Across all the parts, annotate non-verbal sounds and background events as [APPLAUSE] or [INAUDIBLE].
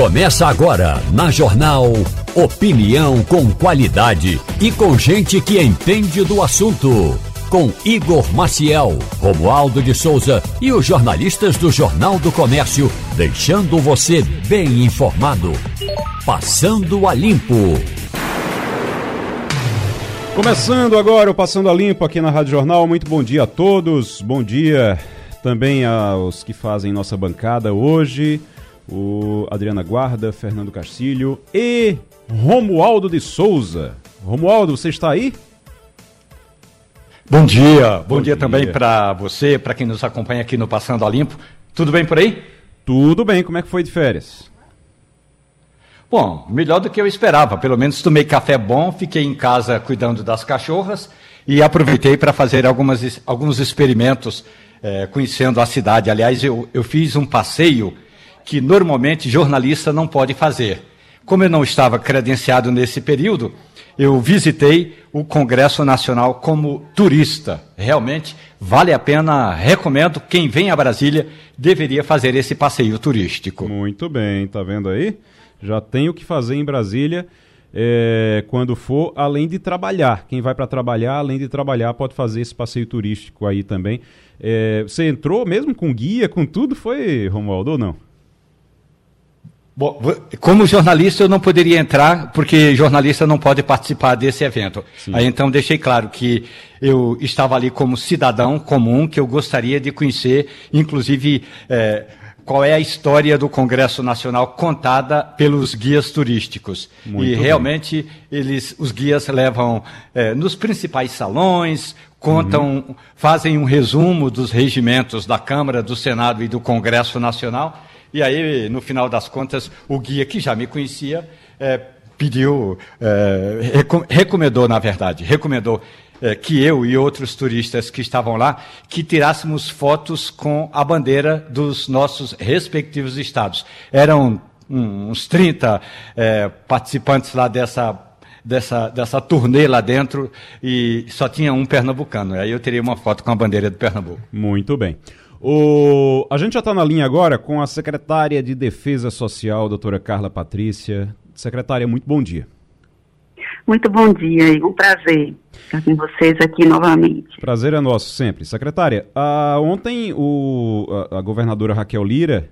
Começa agora na Jornal Opinião com qualidade e com gente que entende do assunto. Com Igor Maciel, Romualdo de Souza e os jornalistas do Jornal do Comércio, deixando você bem informado. Passando a Limpo. Começando agora o Passando a Limpo aqui na Rádio Jornal. Muito bom dia a todos. Bom dia também aos que fazem nossa bancada hoje o Adriana Guarda, Fernando Castilho e Romualdo de Souza. Romualdo, você está aí? Bom dia, bom, bom dia, dia, também para você, para quem nos acompanha aqui no Passando a Limpo. Tudo bem por aí? Tudo bem, como é que foi de férias? Bom, melhor do que eu esperava. Pelo menos tomei café bom, fiquei em casa cuidando das cachorras e aproveitei para fazer algumas, alguns experimentos é, conhecendo a cidade. Aliás, eu, eu fiz um passeio que normalmente jornalista não pode fazer. Como eu não estava credenciado nesse período, eu visitei o Congresso Nacional como turista. Realmente vale a pena, recomendo. Quem vem a Brasília deveria fazer esse passeio turístico. Muito bem, tá vendo aí? Já tem o que fazer em Brasília. É, quando for, além de trabalhar. Quem vai para trabalhar, além de trabalhar, pode fazer esse passeio turístico aí também. É, você entrou mesmo com guia, com tudo? Foi, Romualdo, ou não? Bom, como jornalista eu não poderia entrar, porque jornalista não pode participar desse evento. Sim. Aí então deixei claro que eu estava ali como cidadão comum, que eu gostaria de conhecer, inclusive, é, qual é a história do Congresso Nacional contada pelos guias turísticos. Muito e bem. realmente eles, os guias levam é, nos principais salões, contam, uhum. fazem um resumo dos regimentos da Câmara, do Senado e do Congresso Nacional e aí, no final das contas, o guia, que já me conhecia, é, pediu, é, recomendou, na verdade, recomendou é, que eu e outros turistas que estavam lá, que tirássemos fotos com a bandeira dos nossos respectivos estados. Eram uns 30 é, participantes lá dessa dessa, dessa turnê lá dentro e só tinha um pernambucano. Aí eu teria uma foto com a bandeira do Pernambuco. Muito bem. O... A gente já está na linha agora com a secretária de Defesa Social, doutora Carla Patrícia. Secretária, muito bom dia. Muito bom dia, e um prazer estar com vocês aqui novamente. Prazer é nosso, sempre. Secretária, ontem o, a, a governadora Raquel Lira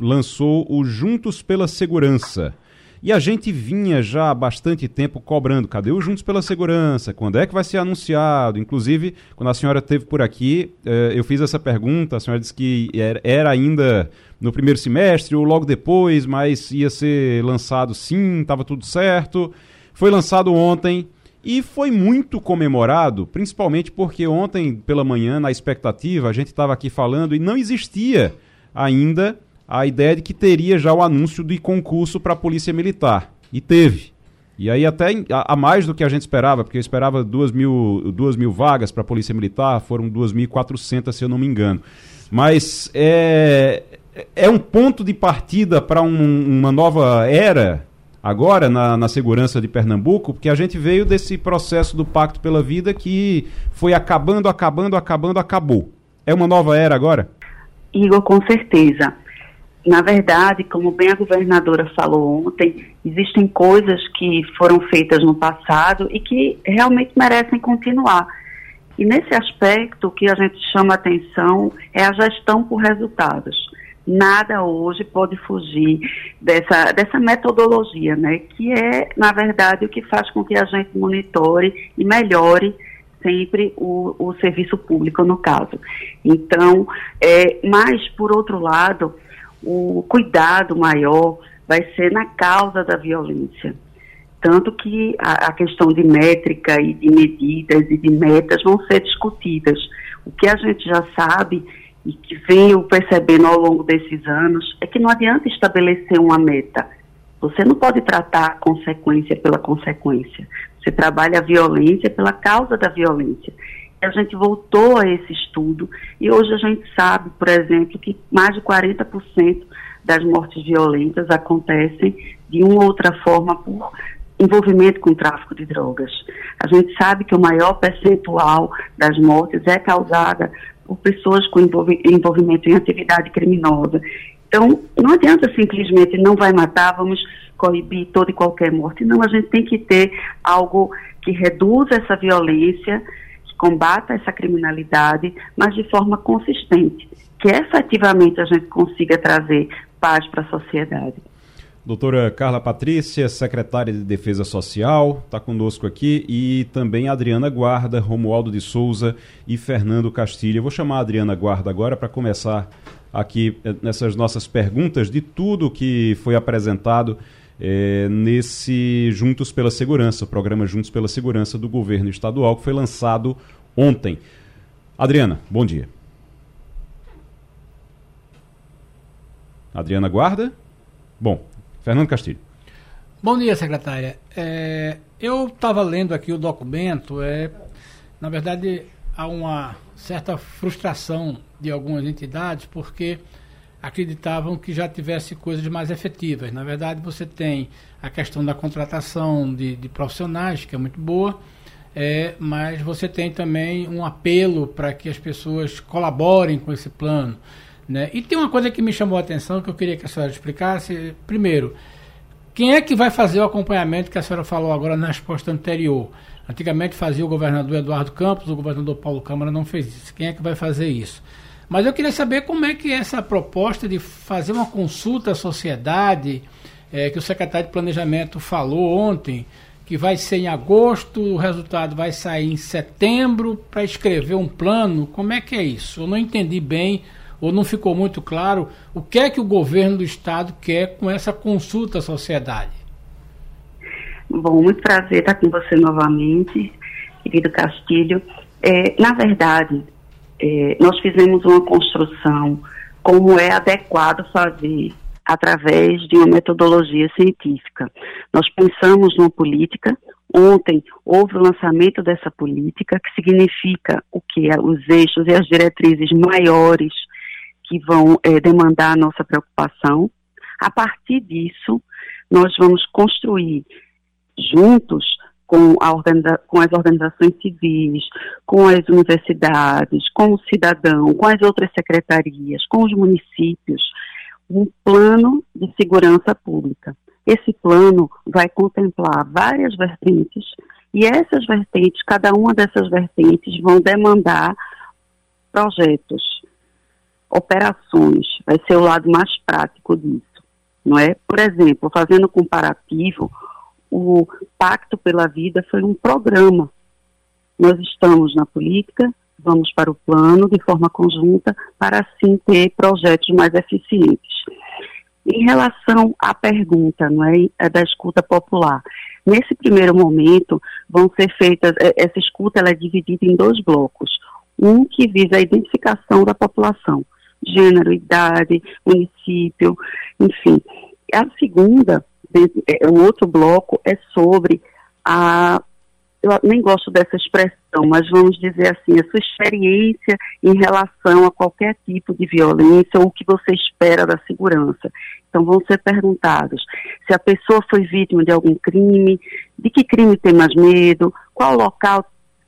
lançou o Juntos pela Segurança. E a gente vinha já há bastante tempo cobrando, cadê o Juntos pela Segurança? Quando é que vai ser anunciado? Inclusive, quando a senhora esteve por aqui, eh, eu fiz essa pergunta, a senhora disse que era ainda no primeiro semestre ou logo depois, mas ia ser lançado sim, estava tudo certo. Foi lançado ontem e foi muito comemorado, principalmente porque ontem pela manhã, na expectativa, a gente estava aqui falando e não existia ainda a ideia de que teria já o anúncio de concurso para a Polícia Militar. E teve. E aí até a, mais do que a gente esperava, porque eu esperava duas mil, duas mil vagas para a Polícia Militar, foram 2.400 se eu não me engano. Mas é, é um ponto de partida para um, uma nova era agora na, na segurança de Pernambuco, porque a gente veio desse processo do Pacto pela Vida que foi acabando, acabando, acabando, acabou. É uma nova era agora? Igor, com certeza na verdade, como bem a governadora falou ontem, existem coisas que foram feitas no passado e que realmente merecem continuar. E nesse aspecto, o que a gente chama atenção é a gestão por resultados. Nada hoje pode fugir dessa, dessa metodologia, né? Que é, na verdade, o que faz com que a gente monitore e melhore sempre o, o serviço público, no caso. Então, é, mas, por outro lado, o cuidado maior vai ser na causa da violência. Tanto que a, a, questão de métrica e de medidas e de metas vão ser discutidas. O que a gente já sabe e que veio percebendo ao longo desses anos é que não adianta estabelecer uma meta. Você não pode tratar a consequência pela consequência. Você trabalha a violência pela causa da violência a gente voltou a esse estudo e hoje a gente sabe, por exemplo, que mais de 40% das mortes violentas acontecem de uma ou outra forma por envolvimento com o tráfico de drogas. A gente sabe que o maior percentual das mortes é causada por pessoas com envolvimento em atividade criminosa. Então, não adianta simplesmente não vai matar, vamos coibir toda e qualquer morte. Não, a gente tem que ter algo que reduza essa violência, combata essa criminalidade, mas de forma consistente, que efetivamente a gente consiga trazer paz para a sociedade. Doutora Carla Patrícia, secretária de Defesa Social, está conosco aqui, e também Adriana Guarda, Romualdo de Souza e Fernando Castilho. Eu vou chamar a Adriana Guarda agora para começar aqui eh, nessas nossas perguntas de tudo que foi apresentado é, nesse Juntos pela Segurança, o programa Juntos pela Segurança do governo estadual, que foi lançado ontem. Adriana, bom dia. Adriana Guarda? Bom, Fernando Castilho. Bom dia, secretária. É, eu estava lendo aqui o documento. É, na verdade, há uma certa frustração de algumas entidades porque acreditavam que já tivesse coisas mais efetivas. Na verdade, você tem a questão da contratação de, de profissionais, que é muito boa, é, mas você tem também um apelo para que as pessoas colaborem com esse plano. Né? E tem uma coisa que me chamou a atenção que eu queria que a senhora explicasse. Primeiro, quem é que vai fazer o acompanhamento que a senhora falou agora na resposta anterior? Antigamente fazia o governador Eduardo Campos, o governador Paulo Câmara não fez isso. Quem é que vai fazer isso? Mas eu queria saber como é que é essa proposta de fazer uma consulta à sociedade, é, que o secretário de Planejamento falou ontem, que vai ser em agosto, o resultado vai sair em setembro para escrever um plano. Como é que é isso? Eu não entendi bem ou não ficou muito claro o que é que o governo do estado quer com essa consulta à sociedade. Bom, muito prazer estar com você novamente, querido Castilho. É, na verdade, é, nós fizemos uma construção como é adequado fazer através de uma metodologia científica. Nós pensamos numa política. Ontem houve o lançamento dessa política, que significa o que? Os eixos e as diretrizes maiores que vão é, demandar a nossa preocupação. A partir disso, nós vamos construir juntos com, com, as organizações civis, com as universidades, com o cidadão, com as outras secretarias, com os municípios, um plano de segurança pública. Esse plano vai contemplar várias vertentes e essas vertentes, cada uma dessas vertentes vão demandar projetos, operações, vai ser o lado mais prático disso, não é? Por exemplo, fazendo comparativo, o Pacto pela Vida foi um programa. Nós estamos na política, vamos para o plano de forma conjunta para assim ter projetos mais eficientes. Em relação à pergunta, não é, é da escuta popular, nesse primeiro momento vão ser feitas é, essa escuta ela é dividida em dois blocos, um que visa a identificação da população gênero, idade, município, enfim. A segunda, o outro bloco é sobre a eu nem gosto dessa expressão, mas vamos dizer assim, a sua experiência em relação a qualquer tipo de violência ou o que você espera da segurança. Então vão ser perguntados se a pessoa foi vítima de algum crime, de que crime tem mais medo, qual local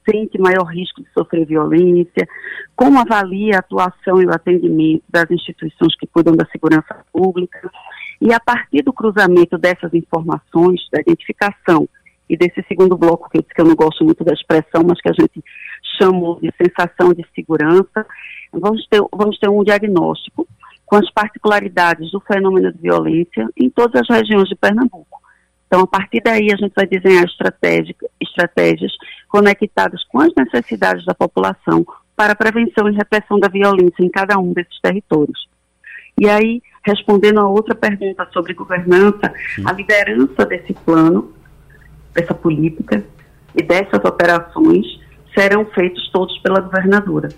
sente maior risco de sofrer violência, como avalia a atuação e o atendimento das instituições que cuidam da segurança pública, e a partir do cruzamento dessas informações, da identificação e desse segundo bloco, que eu, que eu não gosto muito da expressão, mas que a gente chamou de sensação de segurança, vamos ter, vamos ter um diagnóstico com as particularidades do fenômeno de violência em todas as regiões de Pernambuco. Então, a partir daí, a gente vai desenhar estratégias conectadas com as necessidades da população para a prevenção e repressão da violência em cada um desses territórios. E aí, respondendo a outra pergunta sobre governança, Sim. a liderança desse plano, dessa política e dessas operações serão feitos todos pela governadora.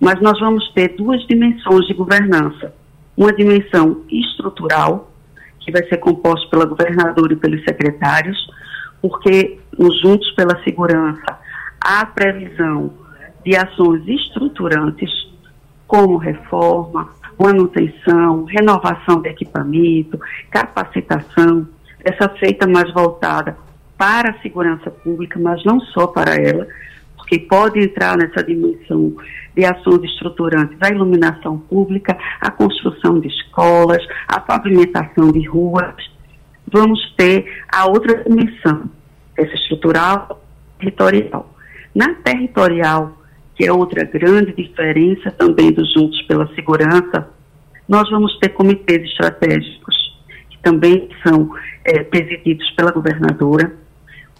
Mas nós vamos ter duas dimensões de governança. Uma dimensão estrutural, que vai ser composto pela governadora e pelos secretários, porque nos Juntos pela Segurança há previsão de ações estruturantes, como reforma, manutenção, renovação de equipamento, capacitação, essa feita mais voltada para a segurança pública, mas não só para ela, porque pode entrar nessa dimensão de ações estruturantes a iluminação pública, a construção de escolas, a pavimentação de ruas. Vamos ter a outra dimensão, essa estrutural territorial. Na territorial, que é outra grande diferença também dos Juntos pela Segurança, nós vamos ter comitês estratégicos, que também são é, presididos pela governadora,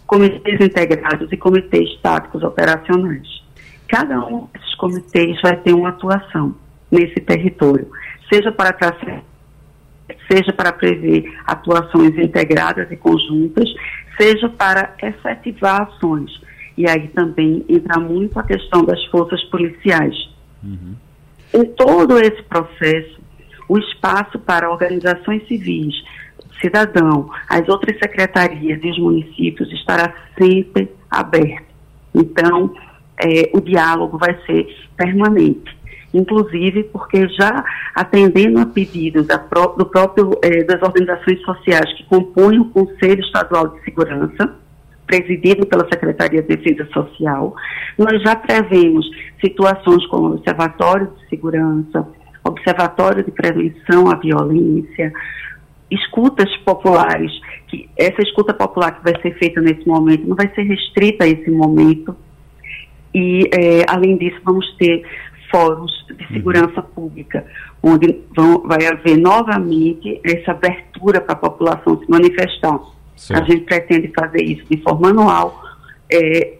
comitês integrados e comitês táticos operacionais. Cada um desses comitês vai ter uma atuação nesse território, seja para traçar seja para prever atuações integradas e conjuntas, seja para efetivar ações. E aí também entra muito a questão das forças policiais. Uhum. Em todo esse processo, o espaço para organizações civis, cidadão, as outras secretarias e os municípios estará sempre aberto. Então, é, o diálogo vai ser permanente. Inclusive porque já atendendo a pedidos pró do próprio, é, das organizações sociais que compõem o Conselho Estadual de Segurança, presidido pela Secretaria de Defesa Social, nós já prevemos situações como Observatório de Segurança, Observatório de Prevenção à Violência, escutas populares, que essa escuta popular que vai ser feita nesse momento não vai ser restrita a esse momento. E, é, além disso, vamos ter fóruns de uhum. segurança uhum. pública, onde vão, vai haver novamente essa abertura para a população se manifestar. Certo. A gente pretende fazer isso de forma anual, é,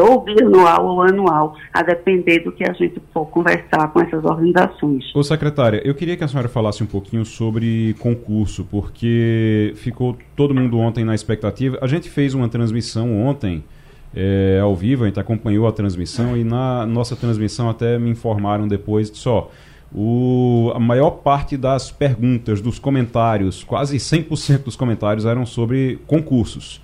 ou bianual ou anual, a depender do que a gente for conversar com essas organizações. Ô secretária, eu queria que a senhora falasse um pouquinho sobre concurso, porque ficou todo mundo ontem na expectativa. A gente fez uma transmissão ontem, é, ao vivo, a gente acompanhou a transmissão e na nossa transmissão até me informaram depois só. O, a maior parte das perguntas, dos comentários, quase 100% dos comentários eram sobre concursos.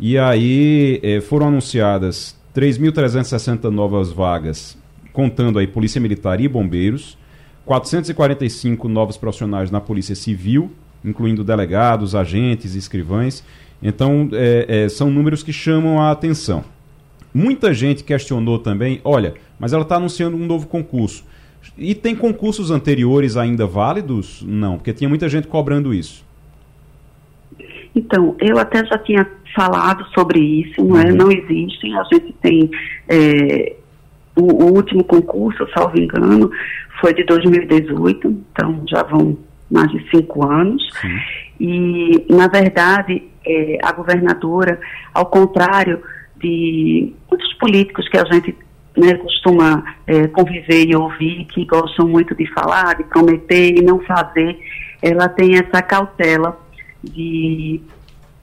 E aí eh, foram anunciadas 3.360 novas vagas, contando aí Polícia Militar e Bombeiros, 445 novos profissionais na Polícia Civil, incluindo delegados, agentes, escrivães. Então, é, é, são números que chamam a atenção. Muita gente questionou também, olha, mas ela está anunciando um novo concurso. E tem concursos anteriores ainda válidos? Não, porque tinha muita gente cobrando isso. Então, eu até já tinha falado sobre isso, não é? Uhum. Não existem. A gente tem é, o, o, último concurso, salvo engano, foi de 2018, então já vão mais de cinco anos. Sim. E, na verdade, é, a governadora, ao contrário de muitos políticos que a gente né, costuma é, conviver e ouvir, que gostam muito de falar, de prometer e não fazer, ela tem essa cautela de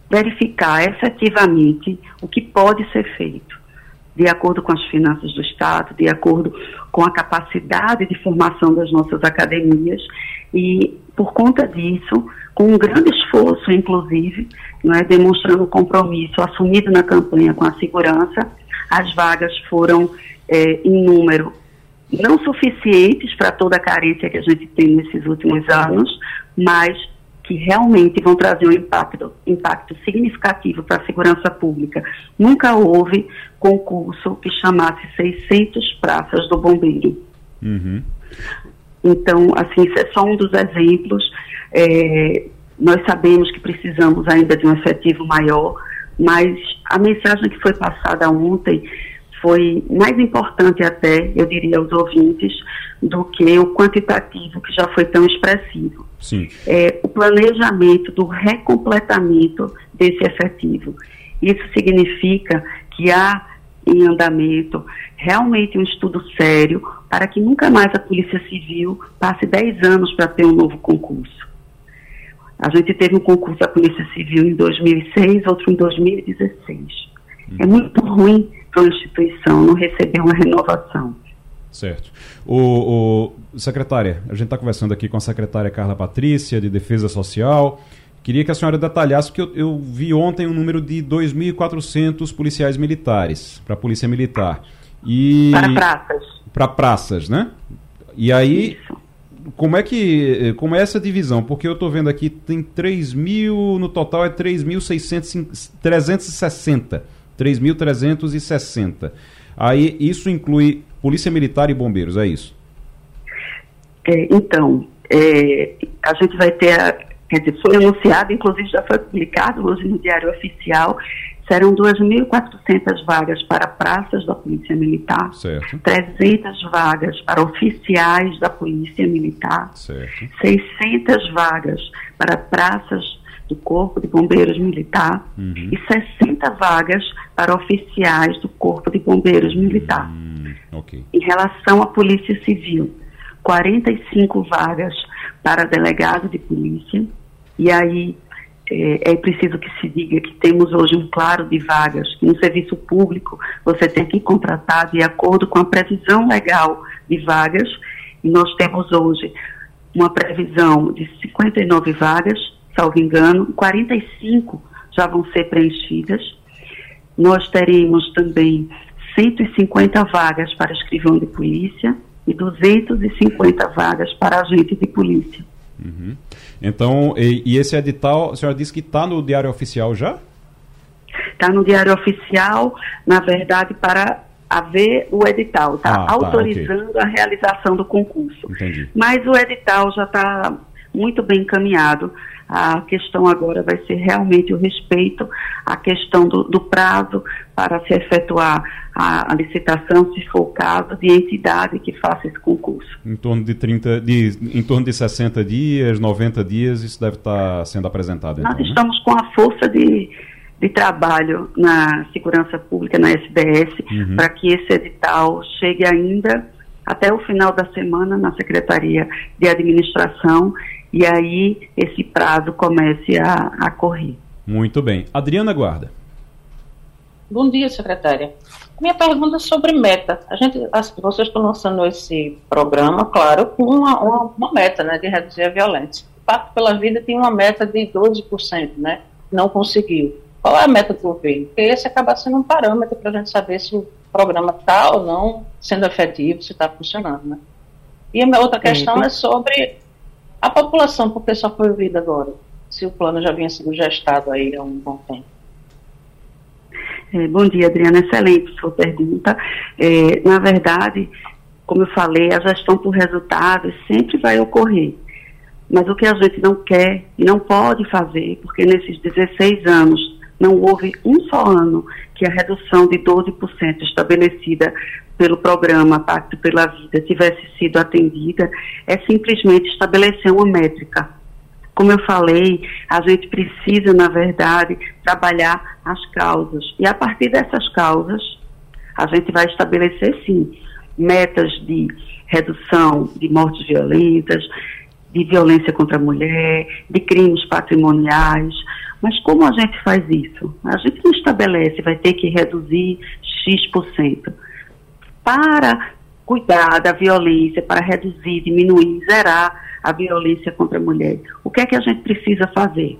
verificar efetivamente o que pode ser feito, de acordo com as finanças do Estado, de acordo com a capacidade de formação das nossas academias e, por conta disso, com um grande esforço, inclusive, não é, demonstrando compromisso assumido na campanha com a segurança, as vagas foram é, em número não suficientes para toda a carência que a gente tem nesses últimos anos, mas que realmente vão trazer um impacto, impacto significativo para a segurança pública. Nunca houve concurso que chamasse 600 praças do bombeiro. Uhum. Então, assim, isso é só um dos exemplos. É, nós sabemos que precisamos ainda de um efetivo maior, mas a mensagem que foi passada ontem foi mais importante até, eu diria aos ouvintes, do que o quantitativo que já foi tão expressivo. Sim. É, o planejamento do recompletamento desse efetivo. Isso significa que há em andamento realmente um estudo sério para que nunca mais a Polícia Civil passe 10 anos para ter um novo concurso. A gente teve um concurso da Polícia Civil em 2006, outro em 2016. Hum. É muito ruim para a instituição não receber uma renovação. Certo. O, o secretária, a gente está conversando aqui com a secretária Carla Patrícia, de Defesa Social. Queria que a senhora detalhasse, porque eu, eu vi ontem um número de 2.400 policiais militares para a Polícia Militar. E, para praças. Para praças, né? E aí, Isso. como é que. Como é essa divisão? Porque eu estou vendo aqui, tem 3 mil, no total é 3.360. 3.360. Aí isso inclui Polícia Militar e Bombeiros, é isso? É, então, é, a gente vai ter, a, quer dizer, foi anunciado, inclusive já foi publicado hoje no Diário Oficial, serão 2.400 vagas para praças da Polícia Militar, certo. 300 vagas para oficiais da Polícia Militar, certo. 600 vagas para praças do Corpo de Bombeiros Militar uhum. e 60 vagas para oficiais do Corpo de Bombeiros Militar. Hum, okay. Em relação à Polícia Civil, 45 vagas para delegado de polícia, e aí é, é, preciso que se diga que temos hoje um claro de vagas no serviço público você tem que contratar de acordo com a previsão legal de vagas, e nós temos hoje uma previsão de 59 vagas, salvo engano, 45 já vão ser preenchidas. Nós teremos também 150 vagas para escrivão de polícia e 250 vagas para agente de polícia. Uhum. Então, e, e, esse edital, a senhora disse que está no Diário Oficial já? Está no Diário Oficial, na verdade, para haver o edital, está ah, tá, autorizando okay. a realização do concurso. Entendi. Mas o edital já está muito bem encaminhado. A questão agora vai ser realmente o respeito à questão do, do prazo para se efetuar a, a, licitação, se for o caso, de entidade que faça esse concurso. Em torno de 30, de, em torno de 60 dias, 90 dias, isso deve estar sendo apresentado. Nós então, né? estamos né? com a força de, de trabalho na segurança pública, na SDS, uhum. para que esse edital chegue ainda até o final da semana na Secretaria de Administração e aí esse prazo comece a, a correr. Muito bem. Adriana Guarda. Bom dia, secretária. Minha pergunta é sobre meta. A gente, vocês estão lançando esse programa, claro, com uma, uma, uma meta né, de reduzir a violência. O Pacto pela Vida tem uma meta de 12%, né? Não conseguiu. Qual é a meta do governo? Porque esse acaba sendo um parâmetro para a gente saber se o programa está ou não sendo efetivo, se está funcionando, né? E a minha outra questão é sobre a população, porque só foi ouvida agora, se o plano já vinha sendo gestado aí há um bom tempo. É, bom dia, Adriana. Excelente sua pergunta. É, na verdade, como eu falei, a gestão por resultados sempre vai ocorrer. Mas o que a gente não quer e não pode fazer, porque nesses 16 anos não houve um só ano que a redução de 12% estabelecida pelo programa Pacto pela Vida tivesse sido atendida, é simplesmente estabelecer uma métrica. Como eu falei, a gente precisa, na verdade, trabalhar as causas. E a partir dessas causas, a gente vai estabelecer, sim, metas de redução de mortes violentas, de violência contra a mulher, de crimes patrimoniais. Mas como a gente faz isso? A gente não estabelece, vai ter que reduzir X% para cuidar da violência, para reduzir, diminuir, zerar a violência contra a mulher. O que é que a gente precisa fazer?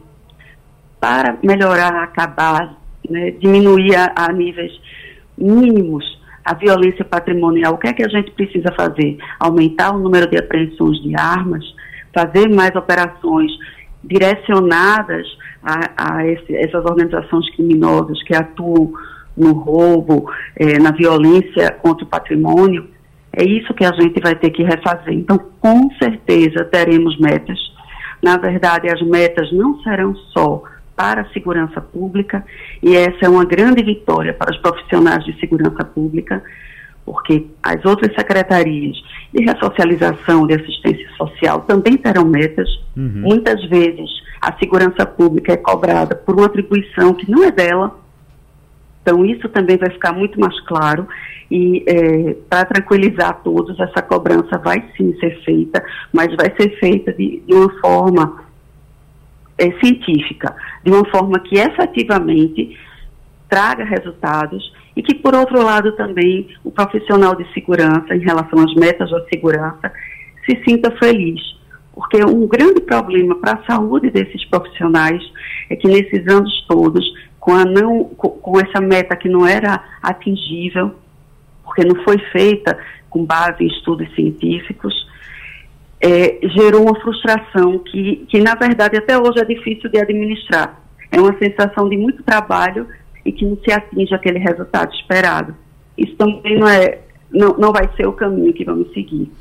Para melhorar, acabar, né, diminuir a, a níveis mínimos a violência patrimonial, o que é que a gente precisa fazer? Aumentar o número de apreensões de armas, fazer mais operações direcionadas a, a esse, essas organizações criminosas que atuam no roubo, é, na violência contra o patrimônio, é isso que a gente vai ter que refazer. Então, com certeza, teremos metas. Na verdade, as metas não serão só para a segurança pública, e essa é uma grande vitória para os profissionais de segurança pública, porque as outras secretarias de ressocialização, de assistência social também terão metas. Uhum. Muitas vezes a segurança pública é cobrada por uma atribuição que não é dela, então, isso também vai ficar muito mais claro e é, para tranquilizar todos, essa cobrança vai sim ser feita, mas vai ser feita de, de uma forma é, científica, de uma forma que efetivamente traga resultados e que, por outro lado, também o profissional de segurança, em relação às metas da segurança, se sinta feliz. Porque um grande problema para a saúde desses profissionais é que nesses anos todos com, a não, com, com essa meta que não era atingível, porque não foi feita com base em estudos científicos, é, gerou uma frustração que, que, na verdade, até hoje é difícil de administrar. É uma sensação de muito trabalho e que não se atinge aquele resultado esperado. isso também não, é, não, não vai ser o caminho que vamos seguir.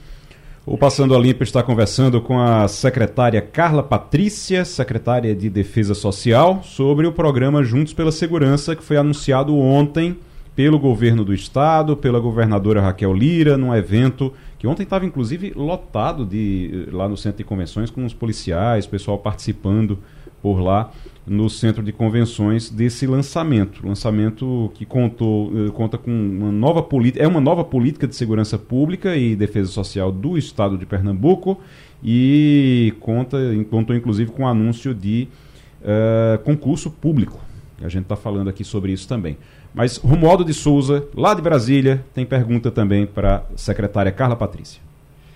O Passando a Limpo está conversando com a secretária Carla Patrícia, secretária de Defesa Social, sobre o programa Juntos pela Segurança, que foi anunciado ontem pelo governo do estado, pela governadora Raquel Lira, num evento que ontem estava inclusive lotado de lá no centro de convenções com os policiais, pessoal participando por lá no centro de convenções desse lançamento, lançamento que contou eh, conta com uma nova política, é uma nova política de segurança pública e defesa social do estado de Pernambuco e conta contou inclusive com o anúncio de uh, concurso público. A gente está falando aqui sobre isso também. Mas Romualdo de Souza, lá de Brasília, tem pergunta também para a secretária Carla Patrícia.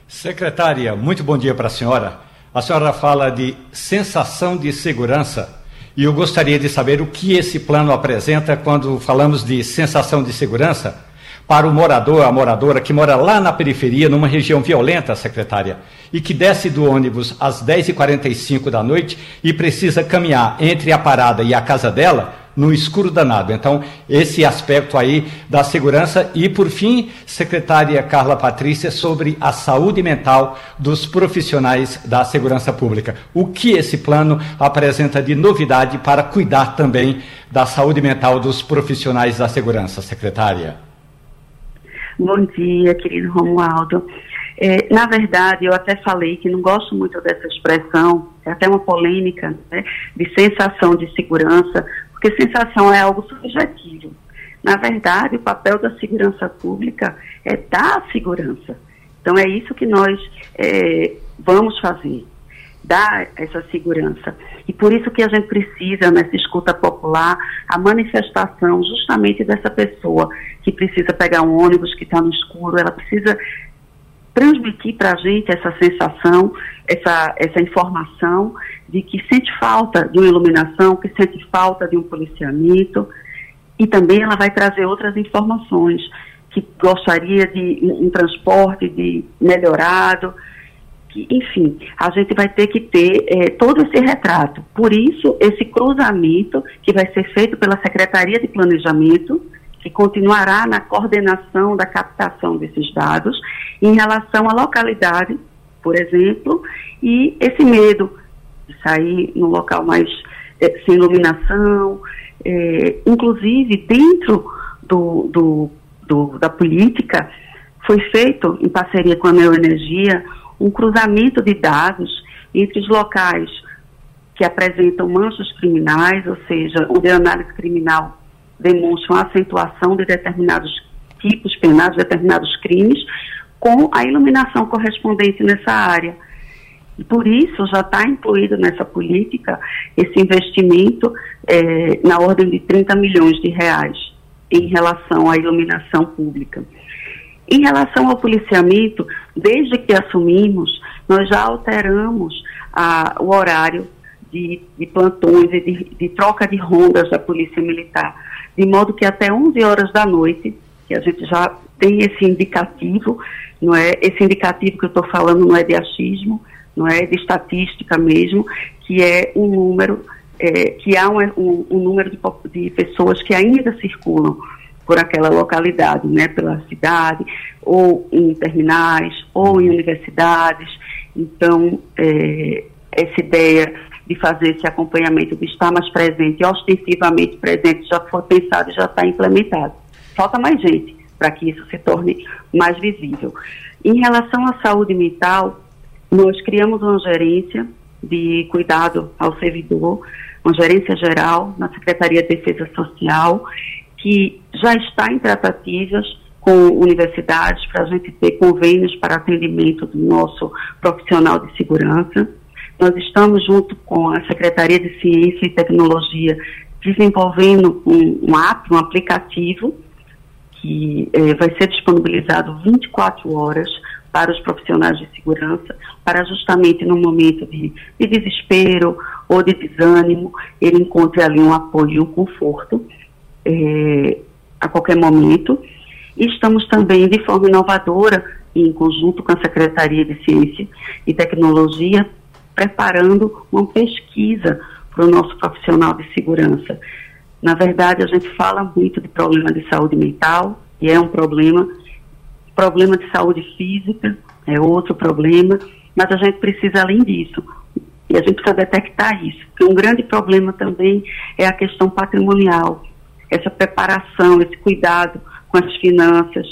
Secretária, muito bom dia para a senhora. A senhora fala de sensação de segurança e eu gostaria de saber o que esse plano apresenta quando falamos de sensação de segurança para o morador, a moradora que mora lá na periferia, numa região violenta, secretária, e que desce do ônibus às 10h45 da noite e precisa caminhar entre a parada e a casa dela no escuro danado. Então, esse aspecto aí da segurança. E, por fim, secretária Carla Patrícia, sobre a saúde mental dos profissionais da segurança pública. O que esse plano apresenta de novidade para cuidar também da saúde mental dos profissionais da segurança, secretária? Bom dia, querido Romualdo. É, na verdade, eu até falei que não gosto muito dessa expressão, é até uma polêmica, né, de sensação de segurança, porque sensação é algo subjetivo. Na verdade, o papel da segurança pública é dar segurança. Então, é isso que nós é, vamos fazer, dar essa segurança. E por isso que a gente precisa, nessa escuta popular, a manifestação justamente dessa pessoa que precisa pegar um ônibus que está no escuro, ela precisa transmitir para a gente essa sensação, essa, essa informação de que sente falta de uma iluminação, que sente falta de um policiamento, e também ela vai trazer outras informações, que gostaria de um, transporte de melhorado, que, enfim, a gente vai ter que ter é, todo esse retrato. Por isso, esse cruzamento que vai ser feito pela Secretaria de Planejamento, que continuará na coordenação da captação desses dados em relação à localidade, por exemplo, e esse medo de sair num local mais é, sem iluminação, é, inclusive dentro do, do, do, da política, foi feito, em parceria com a Neoenergia, um cruzamento de dados entre os locais que apresentam manchas criminais, ou seja, onde a análise criminal demonstra uma acentuação de determinados tipos penais, determinados crimes, com a iluminação correspondente nessa área. E por isso já está incluído nessa política esse investimento é, na ordem de 30 milhões de reais em relação à iluminação pública. Em relação ao policiamento, desde que assumimos, nós já alteramos a, o horário de, de plantões e de, de, troca de rondas da Polícia Militar, de modo que até 11 horas da noite, que a gente já tem esse indicativo, não é? Esse indicativo que eu estou falando não é de achismo, não é de estatística mesmo, que é um número, é, que há um, um, um número de, de, pessoas que ainda circulam por aquela localidade, né, pela cidade, ou em terminais, ou em universidades. Então, é, essa ideia de fazer esse acompanhamento, de estar mais presente, ostensivamente presente, já foi pensado e já está implementado. Falta mais gente para que isso se torne mais visível. Em relação à saúde mental, nós criamos uma gerência de cuidado ao servidor, uma gerência geral na Secretaria de Defesa Social, que já está em tratativas com universidades para a gente ter convênios para atendimento do nosso profissional de segurança. Nós estamos, junto com a Secretaria de Ciência e Tecnologia, desenvolvendo um, um app, um aplicativo, que eh, vai ser disponibilizado 24 horas para os profissionais de segurança, para justamente no momento de, de desespero ou de desânimo, ele encontre ali um apoio um conforto é, a qualquer momento. E estamos também, de forma inovadora, em conjunto com a Secretaria de Ciência e Tecnologia, preparando uma pesquisa para o nosso profissional de segurança. Na verdade, a gente fala muito de problema de saúde mental, que é um problema, problema de saúde física é outro problema, mas a gente precisa além disso. E a gente precisa detectar isso. Porque um grande problema também é a questão patrimonial, essa preparação, esse cuidado com as finanças.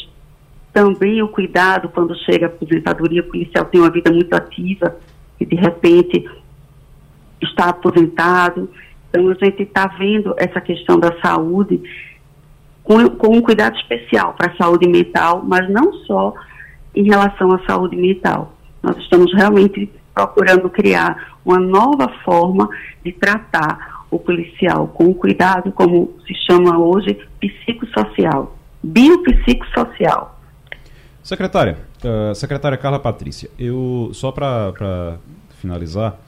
Também o cuidado quando chega a aposentadoria, policial tem uma vida muito ativa de repente está aposentado. Então a gente está vendo essa questão da saúde com, com um cuidado especial para a saúde mental, mas não só em relação à saúde mental. Nós estamos realmente procurando criar uma nova forma de tratar o policial com cuidado, como se chama hoje, psicossocial, biopsicossocial. Secretária, uh, secretária Carla Patrícia, eu só para finalizar,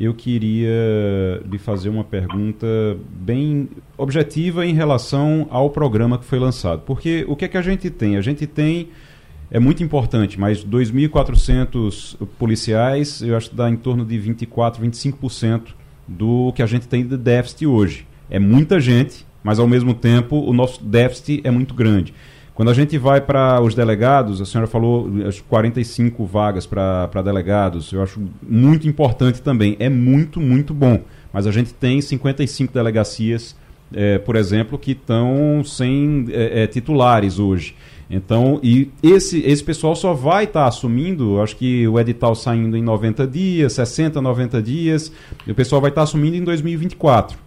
eu queria lhe fazer uma pergunta bem objetiva em relação ao programa que foi lançado. Porque o que é que a gente tem? A gente tem, é muito importante, mas 2.400 policiais, eu acho que dá em torno de 24%, 25% do que a gente tem de déficit hoje. É muita gente, mas ao mesmo tempo o nosso déficit é muito grande. Quando a gente vai para os delegados, a senhora falou as 45 vagas para delegados, eu acho muito importante também. É muito, muito bom. Mas a gente tem 55 delegacias, é, por exemplo, que estão sem é, é, titulares hoje. Então, e esse, esse pessoal só vai estar tá assumindo, acho que o edital saindo em 90 dias, 60, 90 dias, o pessoal vai estar tá assumindo em 2024.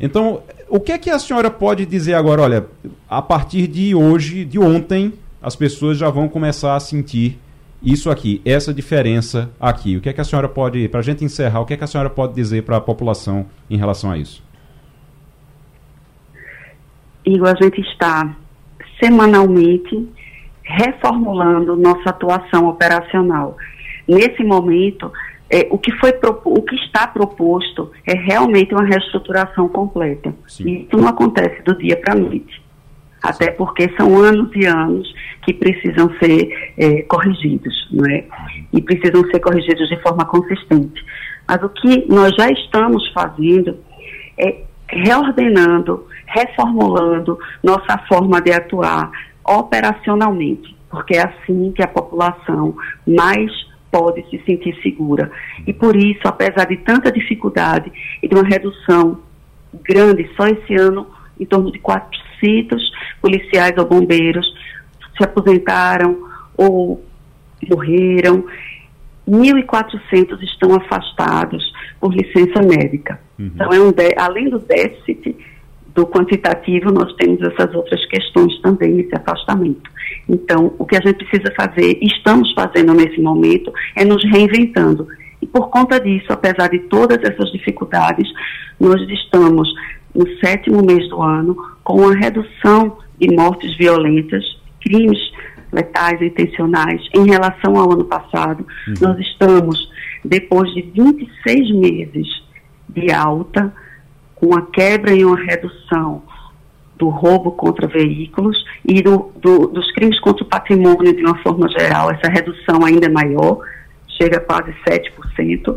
Então, o que é que a senhora pode dizer agora? Olha, a partir de hoje, de ontem, as pessoas já vão começar a sentir isso aqui, essa diferença aqui. O que é que a senhora pode, para a gente encerrar, o que é que a senhora pode dizer para a população em relação a isso? Igor, a gente está semanalmente reformulando nossa atuação operacional. Nesse momento, é, o, que foi, o que está proposto é realmente uma reestruturação completa. Sim. E isso não acontece do dia para a noite. Até porque são anos e anos que precisam ser é, corrigidos, não é? E precisam ser corrigidos de forma consistente. Mas o que nós já estamos fazendo é reordenando, reformulando nossa forma de atuar operacionalmente, porque é assim que a população mais pode se sentir segura. E por isso, apesar de tanta dificuldade e de uma redução grande, só esse ano, em torno de 400 policiais ou bombeiros se aposentaram ou morreram, 1.400 estão afastados por licença médica. Uhum. Então, é um além do déficit do quantitativo, nós temos essas outras questões também nesse afastamento. Então, o que a gente precisa fazer, estamos fazendo nesse momento, é nos reinventando. E por conta disso, apesar de todas essas dificuldades, nós estamos no sétimo mês do ano com uma redução de mortes violentas, crimes letais intencionais em relação ao ano passado. Uhum. Nós estamos, depois de 26 meses de alta, com a quebra e uma redução do roubo contra veículos e do, do, dos crimes contra o patrimônio de uma forma geral, essa redução ainda é maior, chega a quase 7%.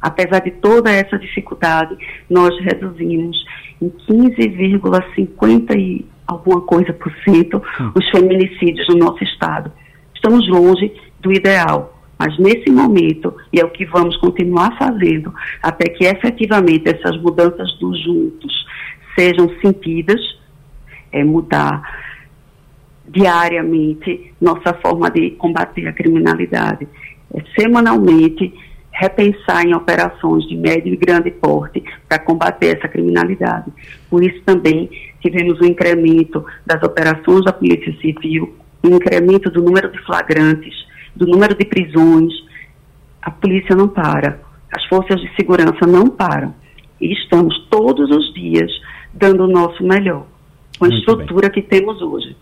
Apesar de toda essa dificuldade, nós reduzimos em 15,50 e alguma coisa por cento hum. os feminicídios no nosso estado. Estamos longe do ideal, mas nesse momento, e é o que vamos continuar fazendo, até que efetivamente essas mudanças dos juntos sejam sentidas, é mudar diariamente nossa forma de combater a criminalidade. É, semanalmente, repensar em operações de médio e grande porte para combater essa criminalidade. Por isso também tivemos um incremento das operações da Polícia Civil, um incremento do número de flagrantes, do número de prisões, a polícia não para, as forças de segurança não param. E estamos todos os dias dando o nosso melhor, com a Muito estrutura bem. que temos hoje.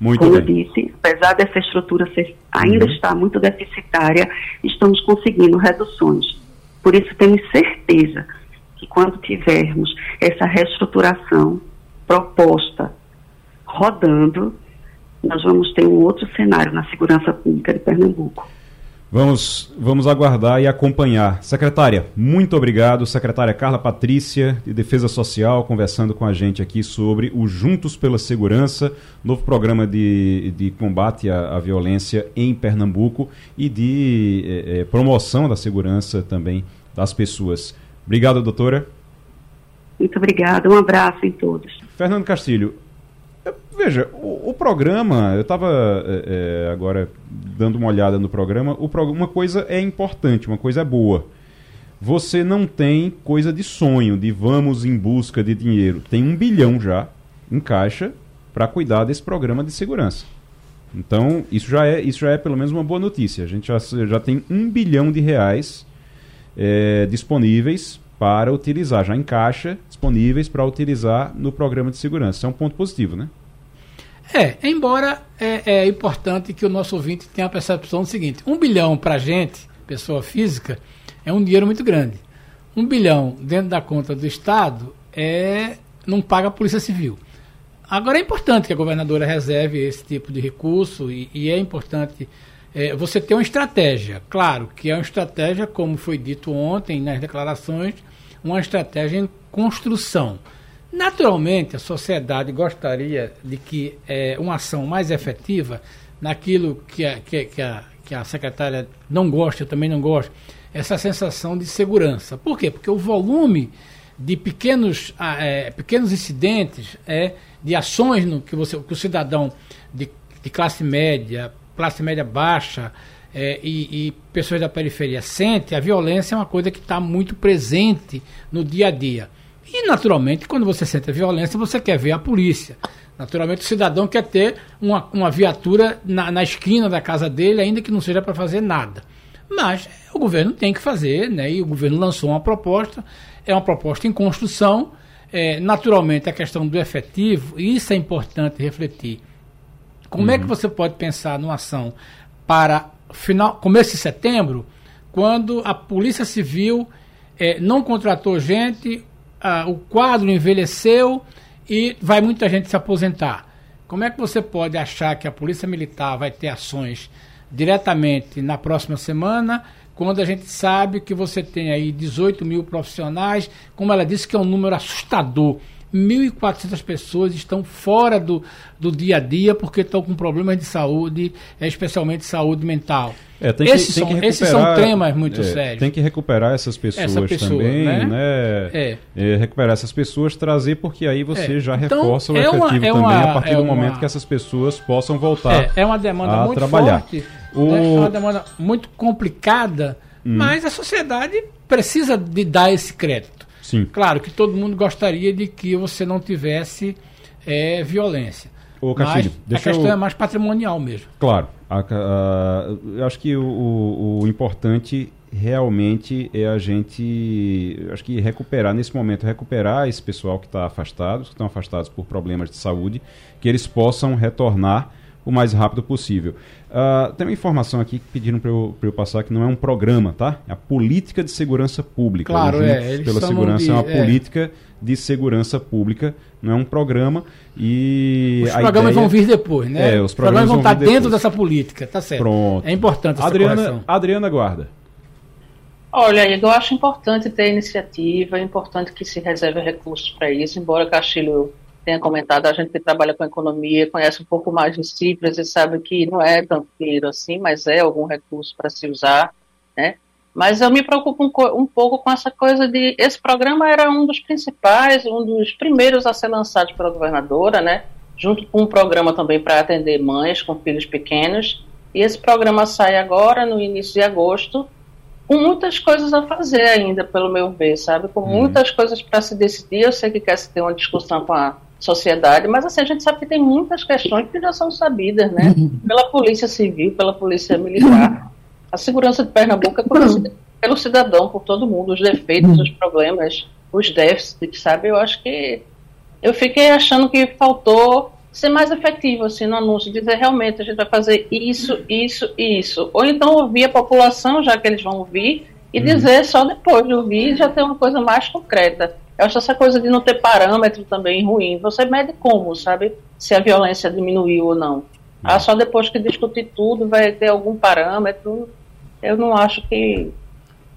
Muito Como bem. eu disse, apesar dessa estrutura ser, ainda uhum. estar muito deficitária, estamos conseguindo reduções. Por isso, temos certeza que quando tivermos essa reestruturação proposta rodando, nós vamos ter um outro cenário na segurança pública de Pernambuco. Vamos, vamos aguardar e acompanhar. Secretária, muito obrigado. Secretária Carla Patrícia, de Defesa Social, conversando com a gente aqui sobre o Juntos pela Segurança, novo programa de, de combate à, à violência em Pernambuco e de eh, eh, promoção da segurança também das pessoas. Obrigado, doutora. Muito obrigada. Um abraço em todos. Fernando Castilho, Veja, o, o programa, eu estava é, é, agora dando uma olhada no programa, o, uma coisa é importante, uma coisa é boa. Você não tem coisa de sonho, de vamos em busca de dinheiro. Tem um bilhão já em caixa para cuidar desse programa de segurança. Então, isso já, é, isso já é pelo menos uma boa notícia. A gente já, já tem um bilhão de reais é, disponíveis para utilizar, já em caixa, disponíveis para utilizar no programa de segurança. Isso é um ponto positivo, né? É, embora é, é, importante que o nosso ouvinte tenha a percepção do seguinte: um bilhão para a gente, pessoa física, é um dinheiro muito grande. Um bilhão dentro da conta do Estado é não paga a Polícia Civil. Agora é importante que a governadora reserve esse tipo de recurso e, e é importante é, você ter uma estratégia. Claro que é uma estratégia, como foi dito ontem nas declarações, uma estratégia em construção. Naturalmente, a sociedade gostaria de que é, uma ação mais efetiva naquilo que a, que, que, a, que a secretária não gosta, eu também não gosto, essa sensação de segurança. Por quê? Porque o volume de pequenos, é, pequenos incidentes, é, de ações no, que, você, que o cidadão de, de classe média, classe média baixa é, e, e, pessoas da periferia sente, a violência é uma coisa que está muito presente no dia a dia. E, naturalmente, quando você sente a violência, você quer ver a polícia. Naturalmente, o cidadão quer ter uma, uma viatura na, na esquina da casa dele, ainda que não seja para fazer nada. Mas o governo tem que fazer, né? e o governo lançou uma proposta, é uma proposta em construção. É, naturalmente, a questão do efetivo, e isso é importante refletir. Como uhum. é que uhum. você pode pensar numa ação para final, começo de setembro, quando a Polícia Civil é, não contratou gente, ah, o quadro envelheceu e vai muita gente se aposentar. Como é que você pode achar que a Polícia Militar vai ter ações diretamente na próxima semana, quando a gente sabe que você tem aí 18 mil profissionais, como ela disse, que é um número assustador. 1.400 pessoas estão fora do, do dia a dia porque estão com problemas de saúde, especialmente saúde mental. É, tem esses, que, tem são, esses são temas muito é, sérios. Tem que recuperar essas pessoas Essa pessoa, também, né? né? É. é. recuperar essas pessoas, trazer, porque aí você é. já então, reforça o é efetivo uma, também uma, a partir do uma, momento que essas pessoas possam voltar É, uma demanda muito trabalhar. forte, o... né? é uma demanda muito complicada, hum. mas a sociedade precisa de dar esse crédito. Sim. Claro que todo mundo gostaria de que você não tivesse é, violência. Ô, Castilho, mas a questão eu... é mais patrimonial mesmo. Claro. A, a, eu acho que o, o, o, importante realmente é a gente, acho que recuperar, nesse momento, recuperar esse pessoal que está afastado, que estão afastados por problemas de saúde, que eles possam retornar o mais rápido possível. Uh, tem uma informação aqui que pediram para eu, eu, passar que não é um programa, tá? É a política de segurança pública. Claro, é. Eles pela segurança de, é uma é. política de segurança pública, não é um programa e os programas ideia... vão vir depois, né? É, os programas, os programas vão estar dentro depois. dessa política, tá certo? Pronto. É importante essa Adriana, correção. Adriana Guarda. Olha, eu acho importante ter iniciativa, é importante que se reserve recursos para isso, embora Castilho tenha comentado, a gente que trabalha com economia conhece um pouco mais de cifras e sabe que não é tanto dinheiro assim, mas é algum recurso para se usar, né? Mas eu me preocupo um, um, pouco com essa coisa de. Esse programa era um dos principais, um dos primeiros a ser lançado pela governadora, né? Junto com um programa também para atender mães com filhos pequenos. E esse programa sai agora, no início de agosto, com muitas coisas a fazer ainda, pelo meu ver, sabe? Com uhum. muitas coisas para se decidir. Eu sei que quer se ter uma discussão com a sociedade, mas assim, a gente sabe que tem muitas questões que já são sabidas, né? Pela Polícia Civil, pela Polícia Militar. A segurança de Pernambuco é conhecida pelo cidadão, por todo mundo, os defeitos, os problemas, os déficits, sabe? Eu acho que eu fiquei achando que faltou ser mais efetivo assim no anúncio, dizer realmente a gente vai fazer isso, isso e isso. Ou então ouvir a população, já que eles vão ouvir, e uhum. dizer só depois de ouvir já ter uma coisa mais concreta. Eu acho essa coisa de não ter parâmetro também ruim. Você mede como, sabe? Se a violência diminuiu ou não. Ah, só depois que discutir tudo vai ter algum parâmetro. eu não acho que,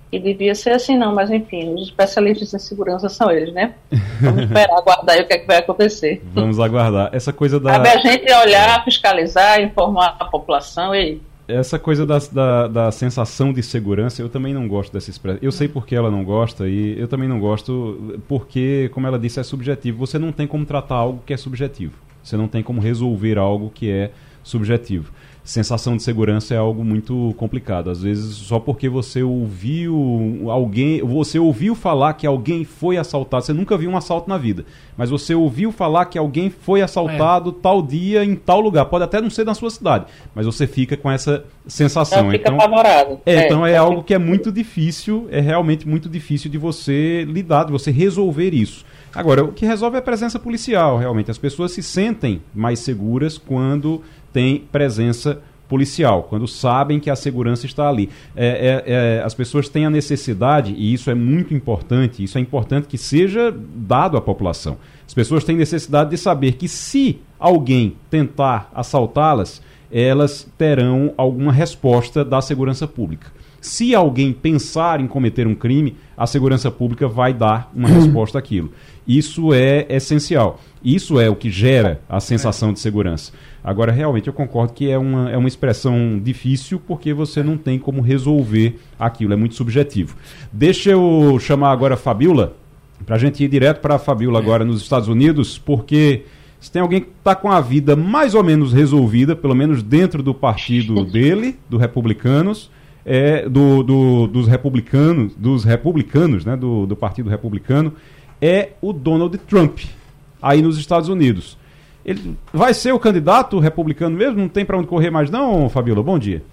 que devia ser assim, não, mas enfim, os especialistas em segurança são eles, né? [LAUGHS] Vamos esperar, aguardar aí o que, é que vai acontecer. Vamos aguardar. Essa coisa da. Cabe a gente olhar, fiscalizar, informar a população e essa coisa da, da, da, sensação de segurança, eu também não gosto dessa expressão. Eu sei porque ela não gosta e eu também não gosto porque, como ela disse, é subjetivo. Você não tem como tratar algo que é subjetivo. Você não tem como resolver algo que é subjetivo sensação de segurança é algo muito complicado. Às vezes, só porque você ouviu alguém, você ouviu falar que alguém foi assaltado, você nunca viu um assalto na vida, mas você ouviu falar que alguém foi assaltado é. tal dia em tal lugar. Pode até não ser na sua cidade, mas você fica com essa sensação. fica então, apavorado. É, é, então é algo que é muito difícil, é realmente muito difícil de você lidar, de você resolver isso. Agora, o que resolve é a presença policial, realmente. As pessoas se sentem mais seguras quando tem presença policial, quando sabem que a segurança está ali. É, é, é, as pessoas têm a necessidade, e isso é muito importante, isso é importante que seja dado à população. As pessoas têm necessidade de saber que se alguém tentar assaltá-las, elas terão alguma resposta da segurança pública. Se alguém pensar em cometer um crime, a segurança pública vai dar uma [COUGHS] resposta àquilo. Isso é essencial. Isso é o que gera a sensação de segurança. Agora, realmente, eu concordo que é uma, é uma expressão difícil porque você não tem como resolver aquilo, é muito subjetivo. Deixa eu chamar agora a Fabiola, para a gente ir direto para a Fabiola agora nos Estados Unidos, porque se tem alguém que está com a vida mais ou menos resolvida, pelo menos dentro do partido [LAUGHS] dele, do Republicanos, é, do, do, dos republicanos, dos republicanos, né, do, do Partido Republicano, é o Donald Trump, aí nos Estados Unidos. Ele vai ser o candidato republicano mesmo? Não tem para onde correr mais, não, Fabiola? Bom dia.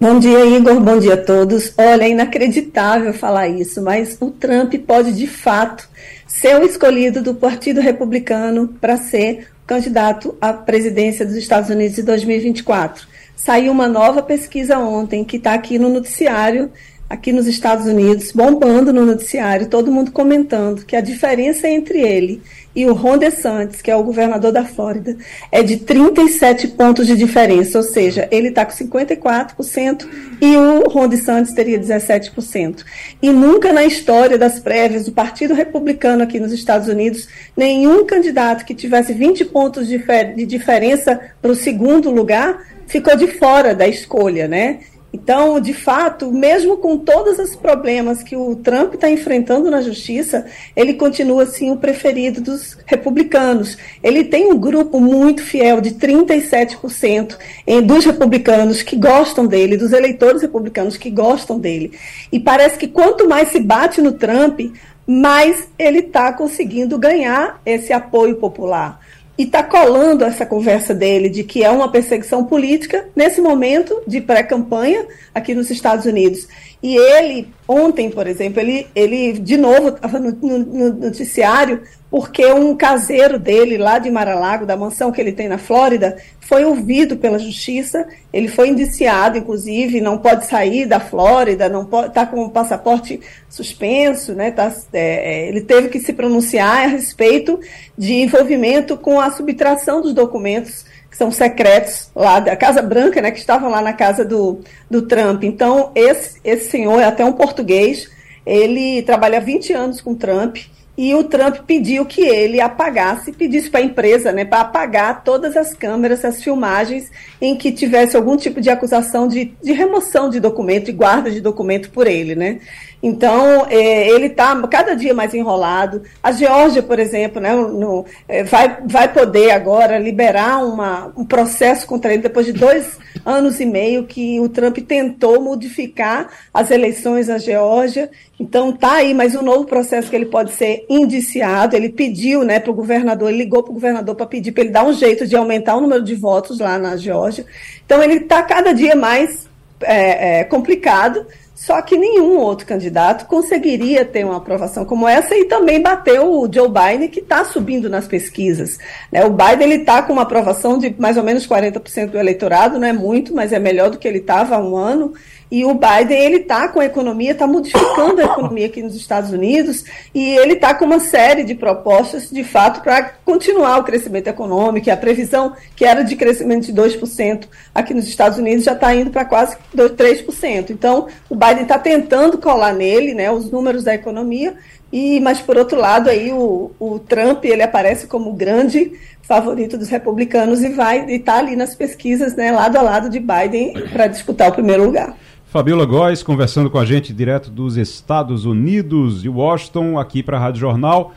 Bom dia, Igor. Bom dia a todos. Olha, é inacreditável falar isso, mas o Trump pode, de fato, ser o escolhido do Partido Republicano para ser candidato à presidência dos Estados Unidos em 2024. Saiu uma nova pesquisa ontem que está aqui no noticiário aqui nos Estados Unidos, bombando no noticiário, todo mundo comentando que a diferença entre ele e o Ron DeSantis, que é o governador da Flórida, é de 37 pontos de diferença, ou seja, ele está com 54% e o Ron DeSantis teria 17%. E nunca na história das prévias do Partido Republicano aqui nos Estados Unidos, nenhum candidato que tivesse 20 pontos de, diferença para o segundo lugar ficou de fora da escolha, né? Então, de fato, mesmo com todos os problemas que o Trump está enfrentando na justiça, ele continua assim o preferido dos republicanos. Ele tem um grupo muito fiel de 37% dos republicanos que gostam dele, dos eleitores republicanos que gostam dele. E parece que quanto mais se bate no Trump, mais ele está conseguindo ganhar esse apoio popular e está colando essa conversa dele de que é uma perseguição política nesse momento de pré-campanha aqui nos Estados Unidos. E ele, ontem, por exemplo, ele, ele de novo estava no, no, no, noticiário porque um caseiro dele, lá de Mar-a-Lago, da mansão que ele tem na Flórida, foi ouvido pela justiça. Ele foi indiciado, inclusive, não pode sair da Flórida, não está com o passaporte suspenso, né? Tá, é, é, ele teve que se pronunciar a respeito de envolvimento com a subtração dos documentos que são secretos lá da Casa Branca, né, que estavam lá na casa do, do Trump. Então, esse, esse senhor é até um português, ele trabalha 20 anos com Trump, e o Trump pediu que ele apagasse, pedisse para a empresa, né, para apagar todas as câmeras, as filmagens em que tivesse algum tipo de acusação de, de remoção de documento e guarda de documento por ele, né? Então, é, ele está cada dia mais enrolado. A Geórgia, por exemplo, né, no, é, vai, vai poder agora liberar uma, um processo contra ele depois de dois anos e meio que o Trump tentou modificar as eleições na Geórgia. Então, tá aí mais um novo processo que ele pode ser indiciado. Ele pediu né, para o governador, ele ligou para o governador para pedir para ele dar um jeito de aumentar o número de votos lá na Geórgia. Então, ele está cada dia mais é, é, complicado. Só que nenhum outro candidato conseguiria ter uma aprovação como essa e também bateu o Joe Biden, que está subindo nas pesquisas. Né? O Biden está com uma aprovação de mais ou menos 40% do eleitorado, não é muito, mas é melhor do que ele estava há um ano. E o Biden, ele está com a economia, está modificando a economia aqui nos Estados Unidos e ele está com uma série de propostas, de fato, para continuar o crescimento econômico. E a previsão que era de crescimento de 2% aqui nos Estados Unidos já está indo para quase 3%. Então, o Biden está tentando colar nele né, os números da economia, e, mas por outro lado, aí o, o Trump ele aparece como grande favorito dos republicanos e vai estar tá ali nas pesquisas, né, lado a lado de Biden para disputar o primeiro lugar. Fabiola Góes conversando com a gente direto dos Estados Unidos e Washington, aqui para a Rádio Jornal.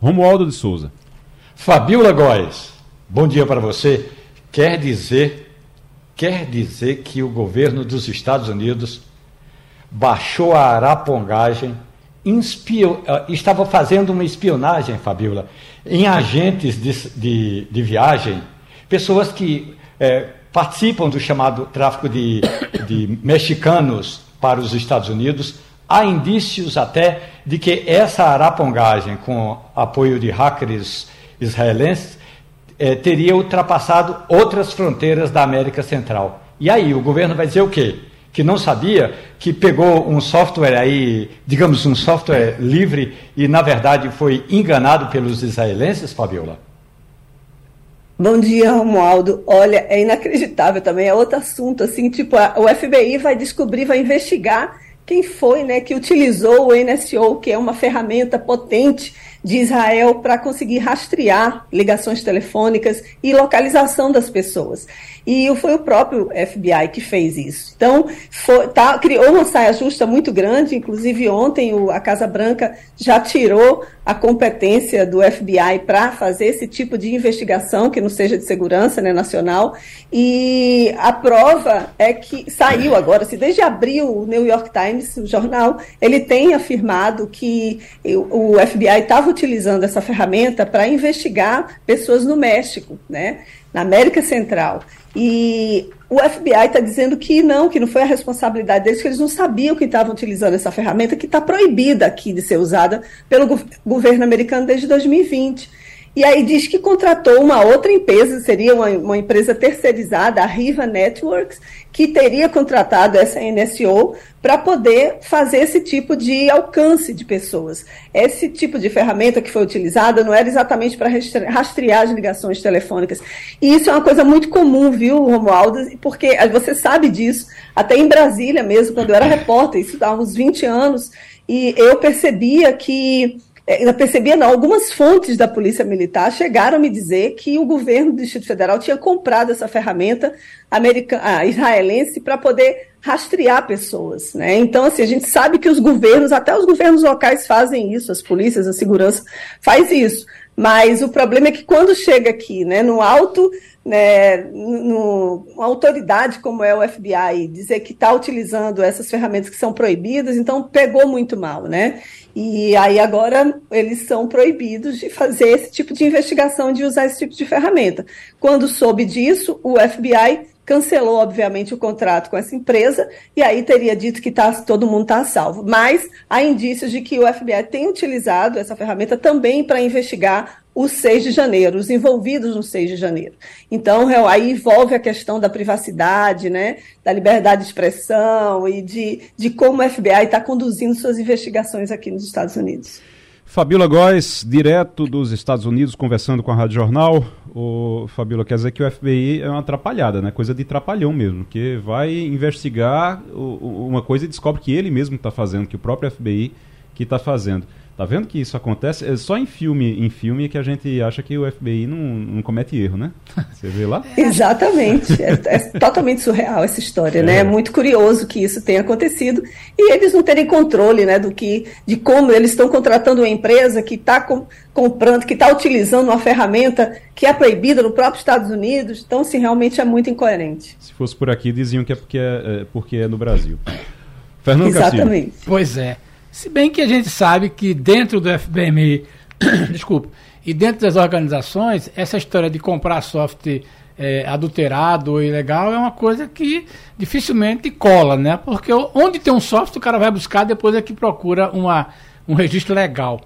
Romualdo de Souza. Fabiola Góes, bom dia para você. Quer dizer, quer dizer que o governo dos Estados Unidos baixou a arapongagem inspio, uh, estava fazendo uma espionagem, Fabiola, em agentes de, de, de viagem, pessoas que é, participam do chamado tráfico de, de mexicanos para os Estados Unidos. Há indícios até de que essa arapongagem, com apoio de hackers israelenses, é, teria ultrapassado outras fronteiras da América Central. E aí, o governo vai dizer o quê? que não sabia, que pegou um software aí, digamos, um software livre e, na verdade, foi enganado pelos israelenses, Fabiola? Bom dia, Romualdo. Olha, é inacreditável também, é outro assunto, assim, tipo, a, o FBI vai descobrir, vai investigar quem foi, né, que utilizou o NSO, que é uma ferramenta potente de Israel para conseguir rastrear ligações telefônicas e localização das pessoas. E foi o próprio FBI que fez isso. Então, foi, tá, criou uma saia justa muito grande, inclusive ontem o, a Casa Branca já tirou a competência do FBI para fazer esse tipo de investigação que não seja de segurança né, nacional. E a prova é que saiu agora, se desde abril o New York Times, o jornal, ele tem afirmado que o, FBI estava utilizando essa ferramenta para investigar pessoas no México, né, na América Central. E o FBI está dizendo que não, que não foi a responsabilidade deles, que eles não sabiam que estavam utilizando essa ferramenta que está proibida aqui de ser usada pelo governo americano desde 2020. E aí diz que contratou uma outra empresa, seria uma, uma, empresa terceirizada, a Riva Networks, que teria contratado essa NSO para poder fazer esse tipo de alcance de pessoas. Esse tipo de ferramenta que foi utilizada não era exatamente para rastrear as ligações telefônicas. E isso é uma coisa muito comum, viu, Romualdo? Porque você sabe disso, até em Brasília mesmo, quando eu era repórter, isso há uns 20 anos, e eu percebia que é, eu percebia, não, algumas fontes da Polícia Militar chegaram a me dizer que o governo do Distrito Federal tinha comprado essa ferramenta americana, ah, israelense para poder rastrear pessoas. Né? Então, assim, a gente sabe que os governos, até os governos locais fazem isso, as polícias, a segurança faz isso. Mas o problema é que quando chega aqui, né, no alto, né, no, uma autoridade como é o FBI, dizer que está utilizando essas ferramentas que são proibidas, então pegou muito mal, né? E aí agora eles são proibidos de fazer esse tipo de investigação, de usar esse tipo de ferramenta. Quando soube disso, o FBI cancelou, obviamente, o contrato com essa empresa e aí teria dito que tá, todo mundo está salvo. Mas há indícios de que o FBI tem utilizado essa ferramenta também para investigar o 6 de janeiro, os envolvidos no 6 de janeiro. Então, aí envolve a questão da privacidade, né, da liberdade de expressão e de, de como o FBI está conduzindo suas investigações aqui nos Estados Unidos. Fabiola Góes, direto dos Estados Unidos, conversando com a Rádio Jornal. O Fabiola quer dizer que o FBI é uma atrapalhada, né? Coisa de trapalhão mesmo, que vai investigar uma coisa e descobre que ele mesmo está fazendo, que o próprio FBI que está fazendo. Tá vendo que isso acontece? É só em filme, em filme que a gente acha que o FBI não, não comete erro, né? Você vê lá? [LAUGHS] Exatamente. É, é, totalmente surreal essa história, né? é. né? É muito curioso que isso tenha acontecido e eles não terem controle, né, do que, de como eles estão contratando uma empresa que está com, comprando, que está utilizando uma ferramenta que é proibida no próprio Estados Unidos. Então, assim, realmente é muito incoerente. Se fosse por aqui, diziam que é porque é, é porque é no Brasil. Fernando Exatamente. Castilho. Pois é. Se bem que a gente sabe que dentro do FBMI, [COUGHS] desculpa, e dentro das organizações, essa história de comprar software é, adulterado ou ilegal é uma coisa que dificilmente cola, né? Porque onde tem um software, o cara vai buscar, depois é que procura uma, um registro legal.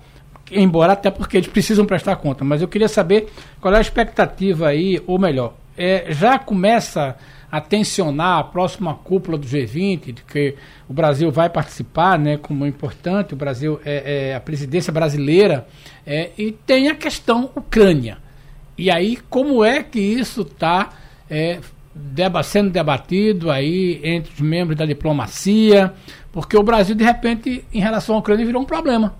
Embora até porque eles precisam prestar conta. Mas eu queria saber qual é a expectativa aí, ou melhor, é, já começa a tensionar a próxima cúpula do G20, de que o Brasil vai participar, né, como importante, o Brasil é, é a presidência brasileira, é, e tem a questão Ucrânia. E aí, como é que isso está é, deba sendo debatido aí entre os membros da diplomacia? Porque o Brasil, de repente, em relação à Ucrânia, virou um problema.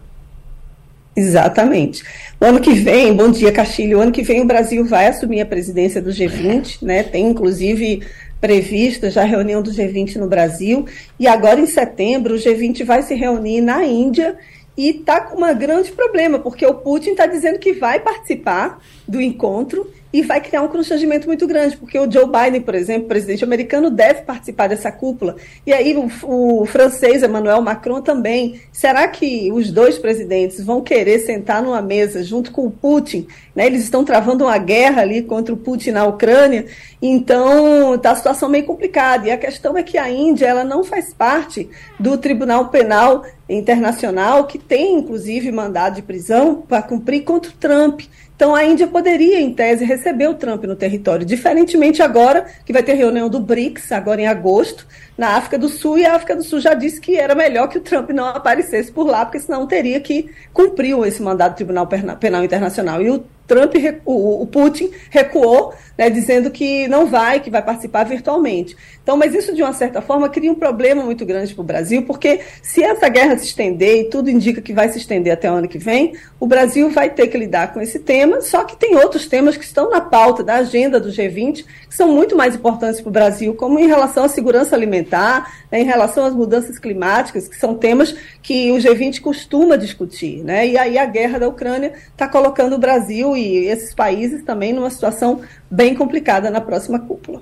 Exatamente. O ano que vem, bom dia, Castilho, o ano que vem o Brasil vai assumir a presidência do G20, né? Tem inclusive prevista já a reunião do G20 no Brasil, e agora em setembro o G20 vai se reunir na Índia e está com um grande problema, porque o Putin está dizendo que vai participar do encontro e vai criar um constrangimento muito grande, porque o Joe Biden, por exemplo, presidente americano, deve participar dessa cúpula. E aí o, o, francês Emmanuel Macron também. Será que os dois presidentes vão querer sentar numa mesa junto com o Putin? Né? Eles estão travando uma guerra ali contra o Putin na Ucrânia. Então está a situação meio complicada. E a questão é que a Índia ela não faz parte do Tribunal Penal Internacional, que tem inclusive mandado de prisão para cumprir contra o Trump. Então a Índia poderia, em tese, receber o Trump no território, diferentemente agora, que vai ter reunião do BRICS, agora em agosto, na África do Sul, e a África do Sul já disse que era melhor que o Trump não aparecesse por lá, porque senão teria que cumprir esse mandato do Tribunal Penal Internacional. E o Trump, o, Putin recuou, né, dizendo que não vai, que vai participar virtualmente. Então, mas isso de uma certa forma cria um problema muito grande para o Brasil, porque se essa guerra se estender, e tudo indica que vai se estender até o ano que vem, o Brasil vai ter que lidar com esse tema, só que tem outros temas que estão na pauta da agenda do G20, que são muito mais importantes para o Brasil, como em relação à segurança alimentar, né, em relação às mudanças climáticas, que são temas que o G20 costuma discutir. Né? E aí a guerra da Ucrânia está colocando o Brasil e esses países também numa situação bem complicada na próxima cúpula.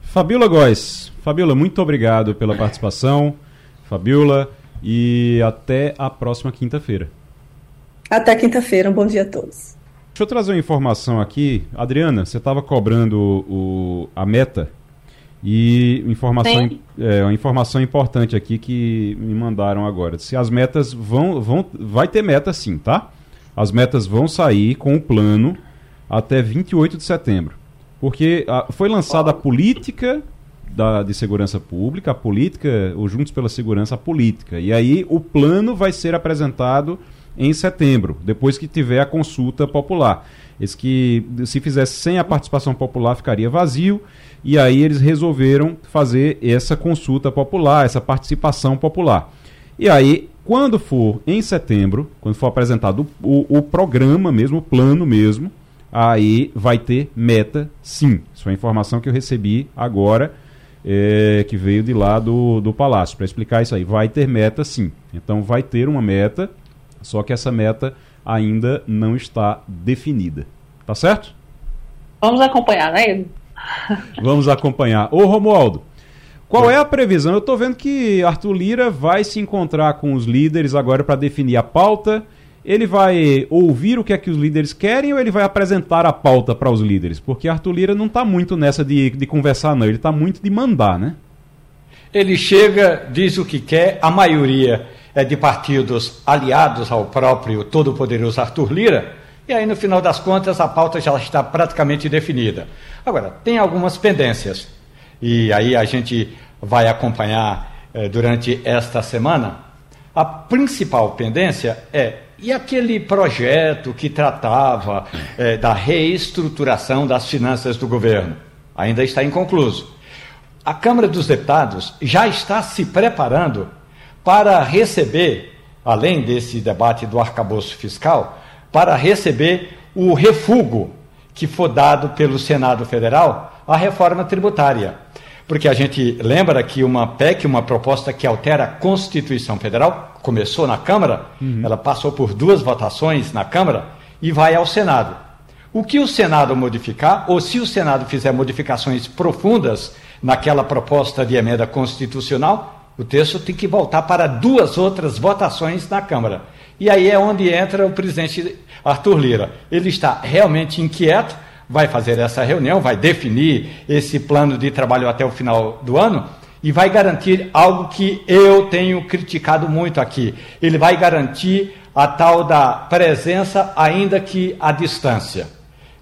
Fabiola Góes. Fabiola, muito obrigado pela participação. Fabiola, e até a próxima quinta-feira. Até quinta-feira, um bom dia a todos. Deixa eu trazer uma informação aqui. Adriana, você estava cobrando o, a meta e informação, é, uma informação importante aqui que me mandaram agora. Se as metas vão, vão. Vai ter meta sim, tá? As metas vão sair com o plano até 28 de setembro. Porque a, foi lançada a política da, de segurança pública, a política, o Juntos pela Segurança, a política. E aí o plano vai ser apresentado em setembro, depois que tiver a consulta popular. Esse que, se fizesse sem a participação popular, ficaria vazio. E aí eles resolveram fazer essa consulta popular, essa participação popular. E aí quando for em setembro, quando for apresentado o, o, programa mesmo, o plano mesmo, aí vai ter meta sim. Isso é a informação que eu recebi agora, é, que veio de lá do, do Palácio, para explicar isso aí. Vai ter meta sim. Então vai ter uma meta, só que essa meta ainda não está definida. Tá certo? Vamos acompanhar, né? Vamos acompanhar. Ô Romualdo, qual é a previsão? Eu estou vendo que Arthur Lira vai se encontrar com os líderes agora para definir a pauta. Ele vai ouvir o que é que os líderes querem ou ele vai apresentar a pauta para os líderes? Porque Arthur Lira não está muito nessa de, de conversar, não. Ele está muito de mandar, né? Ele chega, diz o que quer, a maioria é de partidos aliados ao próprio todo-poderoso Arthur Lira, e aí no final das contas a pauta já está praticamente definida. Agora, tem algumas pendências e aí a gente vai acompanhar eh, durante esta semana. A principal pendência é e aquele projeto que tratava eh, da reestruturação das finanças do governo? Ainda está inconcluso. A Câmara dos Deputados já está se preparando para receber, além desse debate do arcabouço fiscal, para receber o refugo que for dado pelo Senado Federal à reforma tributária porque a gente lembra que uma PEC, uma proposta que altera a Constituição Federal, começou na Câmara, uhum. ela passou por duas votações na Câmara e vai ao Senado. O que o Senado modificar, ou se o Senado fizer modificações profundas naquela proposta de emenda constitucional, o texto tem que voltar para duas outras votações na Câmara. E aí é onde entra o presidente Arthur Lira. Ele está realmente inquieto vai fazer essa reunião, vai definir esse plano de trabalho até o final do ano e vai garantir algo que eu tenho criticado muito aqui. Ele vai garantir a tal da presença, ainda que à distância.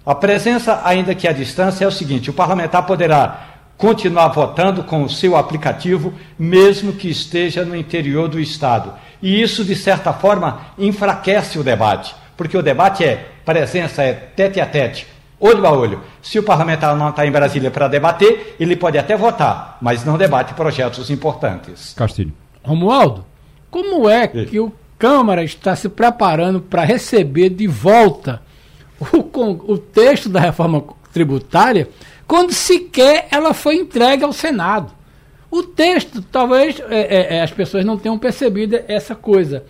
A presença, ainda que à distância, é o seguinte: o parlamentar poderá continuar votando com o seu aplicativo, mesmo que esteja no interior do Estado. E isso, de certa forma, enfraquece o debate, porque o debate é presença, é tete a tete, olho a olho. Se o parlamentar não está em Brasília para debater, ele pode até votar, mas não debate projetos importantes. Castilho. Romualdo, como é que o Câmara está se preparando para receber de volta o, o texto da reforma tributária quando sequer ela foi entregue ao Senado? O texto, talvez é, é, é as pessoas não tenham percebido essa coisa.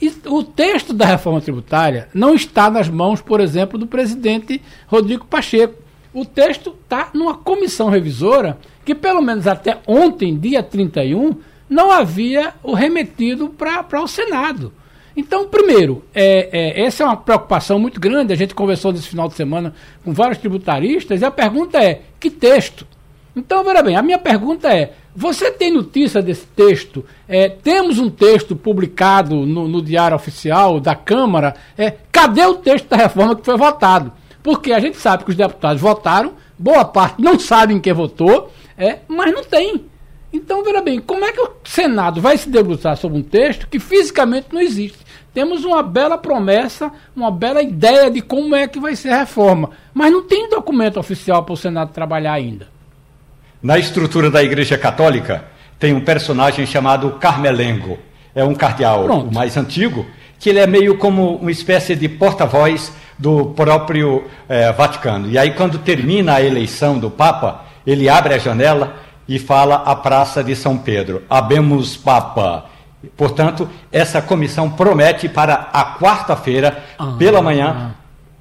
E o texto da reforma tributária não está nas mãos, por exemplo, do presidente Rodrigo Pacheco. O texto está numa comissão revisora que, pelo menos até ontem, dia 31, não havia o remetido para o Senado. Então, primeiro, é, é, essa é uma preocupação muito grande. A gente conversou nesse final de semana com vários tributaristas e a pergunta é: que texto? Então, veja bem, a minha pergunta é: você tem notícia desse texto? É, temos um texto publicado no, no, Diário Oficial da Câmara. É, cadê o texto da reforma que foi votado? Porque a gente sabe que os deputados votaram, boa parte não sabem quem votou, é, mas não tem. Então, veja bem, como é que o Senado vai se debruçar sobre um texto que fisicamente não existe? Temos uma bela promessa, uma bela ideia de como é que vai ser a reforma, mas não tem documento oficial para o Senado trabalhar ainda. Na estrutura da Igreja Católica, tem um personagem chamado Carmelengo. É um cardeal Pronto. o mais antigo, que ele é meio como uma espécie de porta-voz do próprio eh, Vaticano. E aí, quando termina a eleição do Papa, ele abre a janela e fala a Praça de São Pedro: Abemos Papa. Portanto, essa comissão promete para a quarta-feira, ah, pela manhã,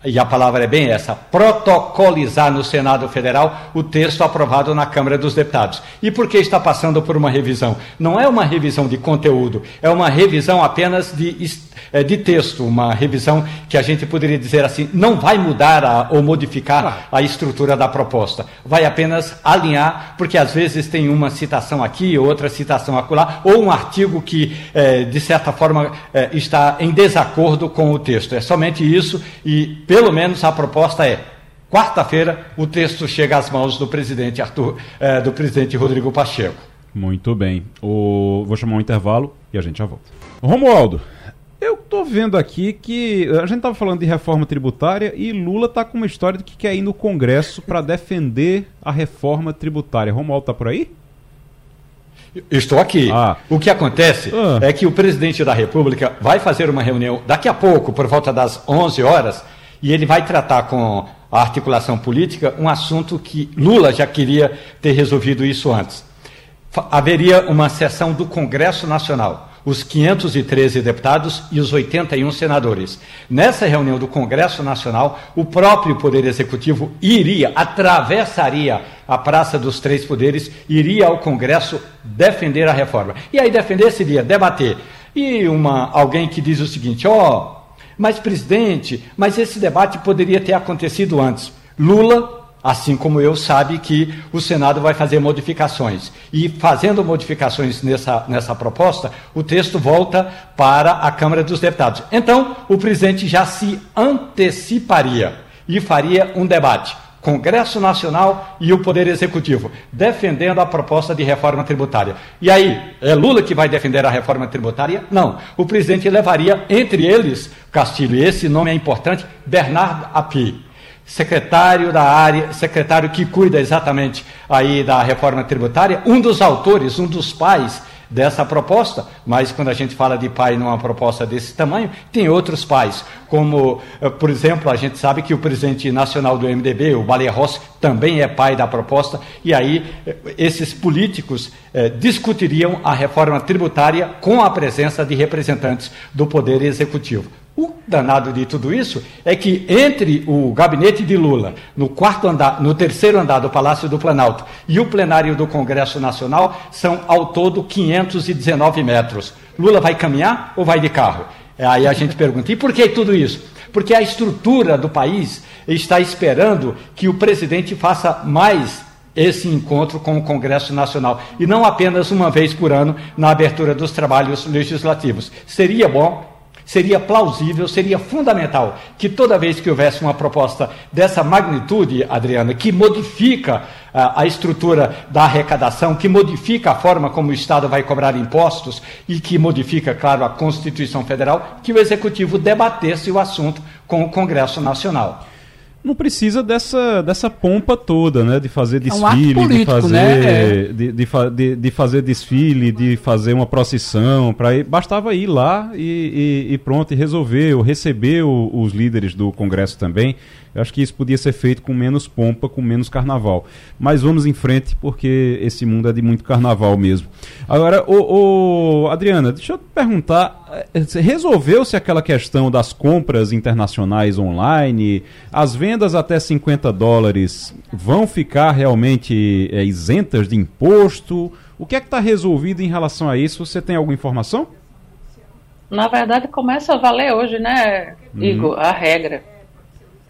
e a palavra é bem essa, protocolizar no Senado Federal o texto aprovado na Câmara dos Deputados. E por que está passando por uma revisão? Não é uma revisão de conteúdo, é uma revisão apenas de é, de texto, uma revisão que a gente poderia dizer assim, não vai mudar a, ou modificar a estrutura da proposta, vai apenas alinhar, porque às vezes tem uma citação aqui, outra citação acolá, ou um artigo que, é, de certa forma, é, está em desacordo com o texto. É somente isso, e pelo menos a proposta é quarta-feira o texto chega às mãos do presidente Arthur, é, do presidente Rodrigo Pacheco. Muito bem. O... Vou chamar um intervalo e a gente já volta. Romualdo, eu tô vendo aqui que a gente tava falando de reforma tributária e Lula tá com uma história de que quer ir no Congresso para defender a reforma tributária. Romualdo tá por aí? Estou aqui. Ah. O que acontece ah. é que o presidente da República vai fazer uma reunião daqui a pouco, por volta das 11 horas, e ele vai tratar com a articulação política um assunto que Lula já queria ter resolvido isso antes. Haveria uma sessão do Congresso Nacional os 513 deputados e os 81 senadores. Nessa reunião do Congresso Nacional, o próprio Poder Executivo iria, atravessaria a Praça dos Três Poderes, iria ao Congresso defender a reforma. E aí defender seria debater. E uma, alguém que diz o seguinte: ó, oh, mas presidente, mas esse debate poderia ter acontecido antes. Lula assim como eu, sabe que o Senado vai fazer modificações. E fazendo modificações nessa, nessa proposta, o texto volta para a Câmara dos Deputados. Então, o presidente já se anteciparia e faria um debate. Congresso Nacional e o Poder Executivo, defendendo a proposta de reforma tributária. E aí, é Lula que vai defender a reforma tributária? Não. O presidente levaria, entre eles, Castilho, e esse nome é importante, Bernardo Api secretário da área, secretário que cuida exatamente aí da reforma tributária, um dos autores, um dos pais dessa proposta, mas quando a gente fala de pai numa proposta desse tamanho, tem outros pais, como, eh, por exemplo, a gente sabe que o presidente nacional do MDB, o Baleia Rossi, também é pai da proposta, e aí eh, esses políticos eh, discutiriam a reforma tributária com a presença de representantes do Poder Executivo. O danado de tudo isso é que entre o gabinete de Lula, no quarto andar, no terceiro andar do Palácio do Planalto, e o plenário do Congresso Nacional, são ao todo 519 metros. Lula vai caminhar ou vai de carro? Aí a gente pergunta, e por que tudo isso? Porque a estrutura do país está esperando que o presidente faça mais esse encontro com o Congresso Nacional e não apenas uma vez por ano na abertura dos trabalhos legislativos. Seria bom seria plausível, seria fundamental que toda vez que houvesse uma proposta dessa magnitude, Adriana, que modifica a, a estrutura da arrecadação, que modifica a forma como o Estado vai cobrar impostos e que modifica, claro, a Constituição Federal, que o Executivo debatesse o assunto com o Congresso Nacional não precisa dessa, dessa pompa toda, né? De fazer desfile, é um político, de fazer né? de, de, de, de, fazer desfile, de fazer uma procissão, para ir, bastava ir lá e, e, e, pronto, e resolver, ou receber o, os líderes do Congresso também. Eu acho que isso podia ser feito com menos pompa, com menos carnaval. Mas vamos em frente, porque esse mundo é de muito carnaval mesmo. Agora, Adriana, deixa eu te perguntar, eh, resolveu-se aquela questão das compras internacionais online? As vendas até 50 dólares vão ficar realmente é, isentas de imposto? O que é que está resolvido em relação a isso? Você tem alguma informação? Na verdade, começa a valer hoje, né, uhum. Igor, uhum. a regra.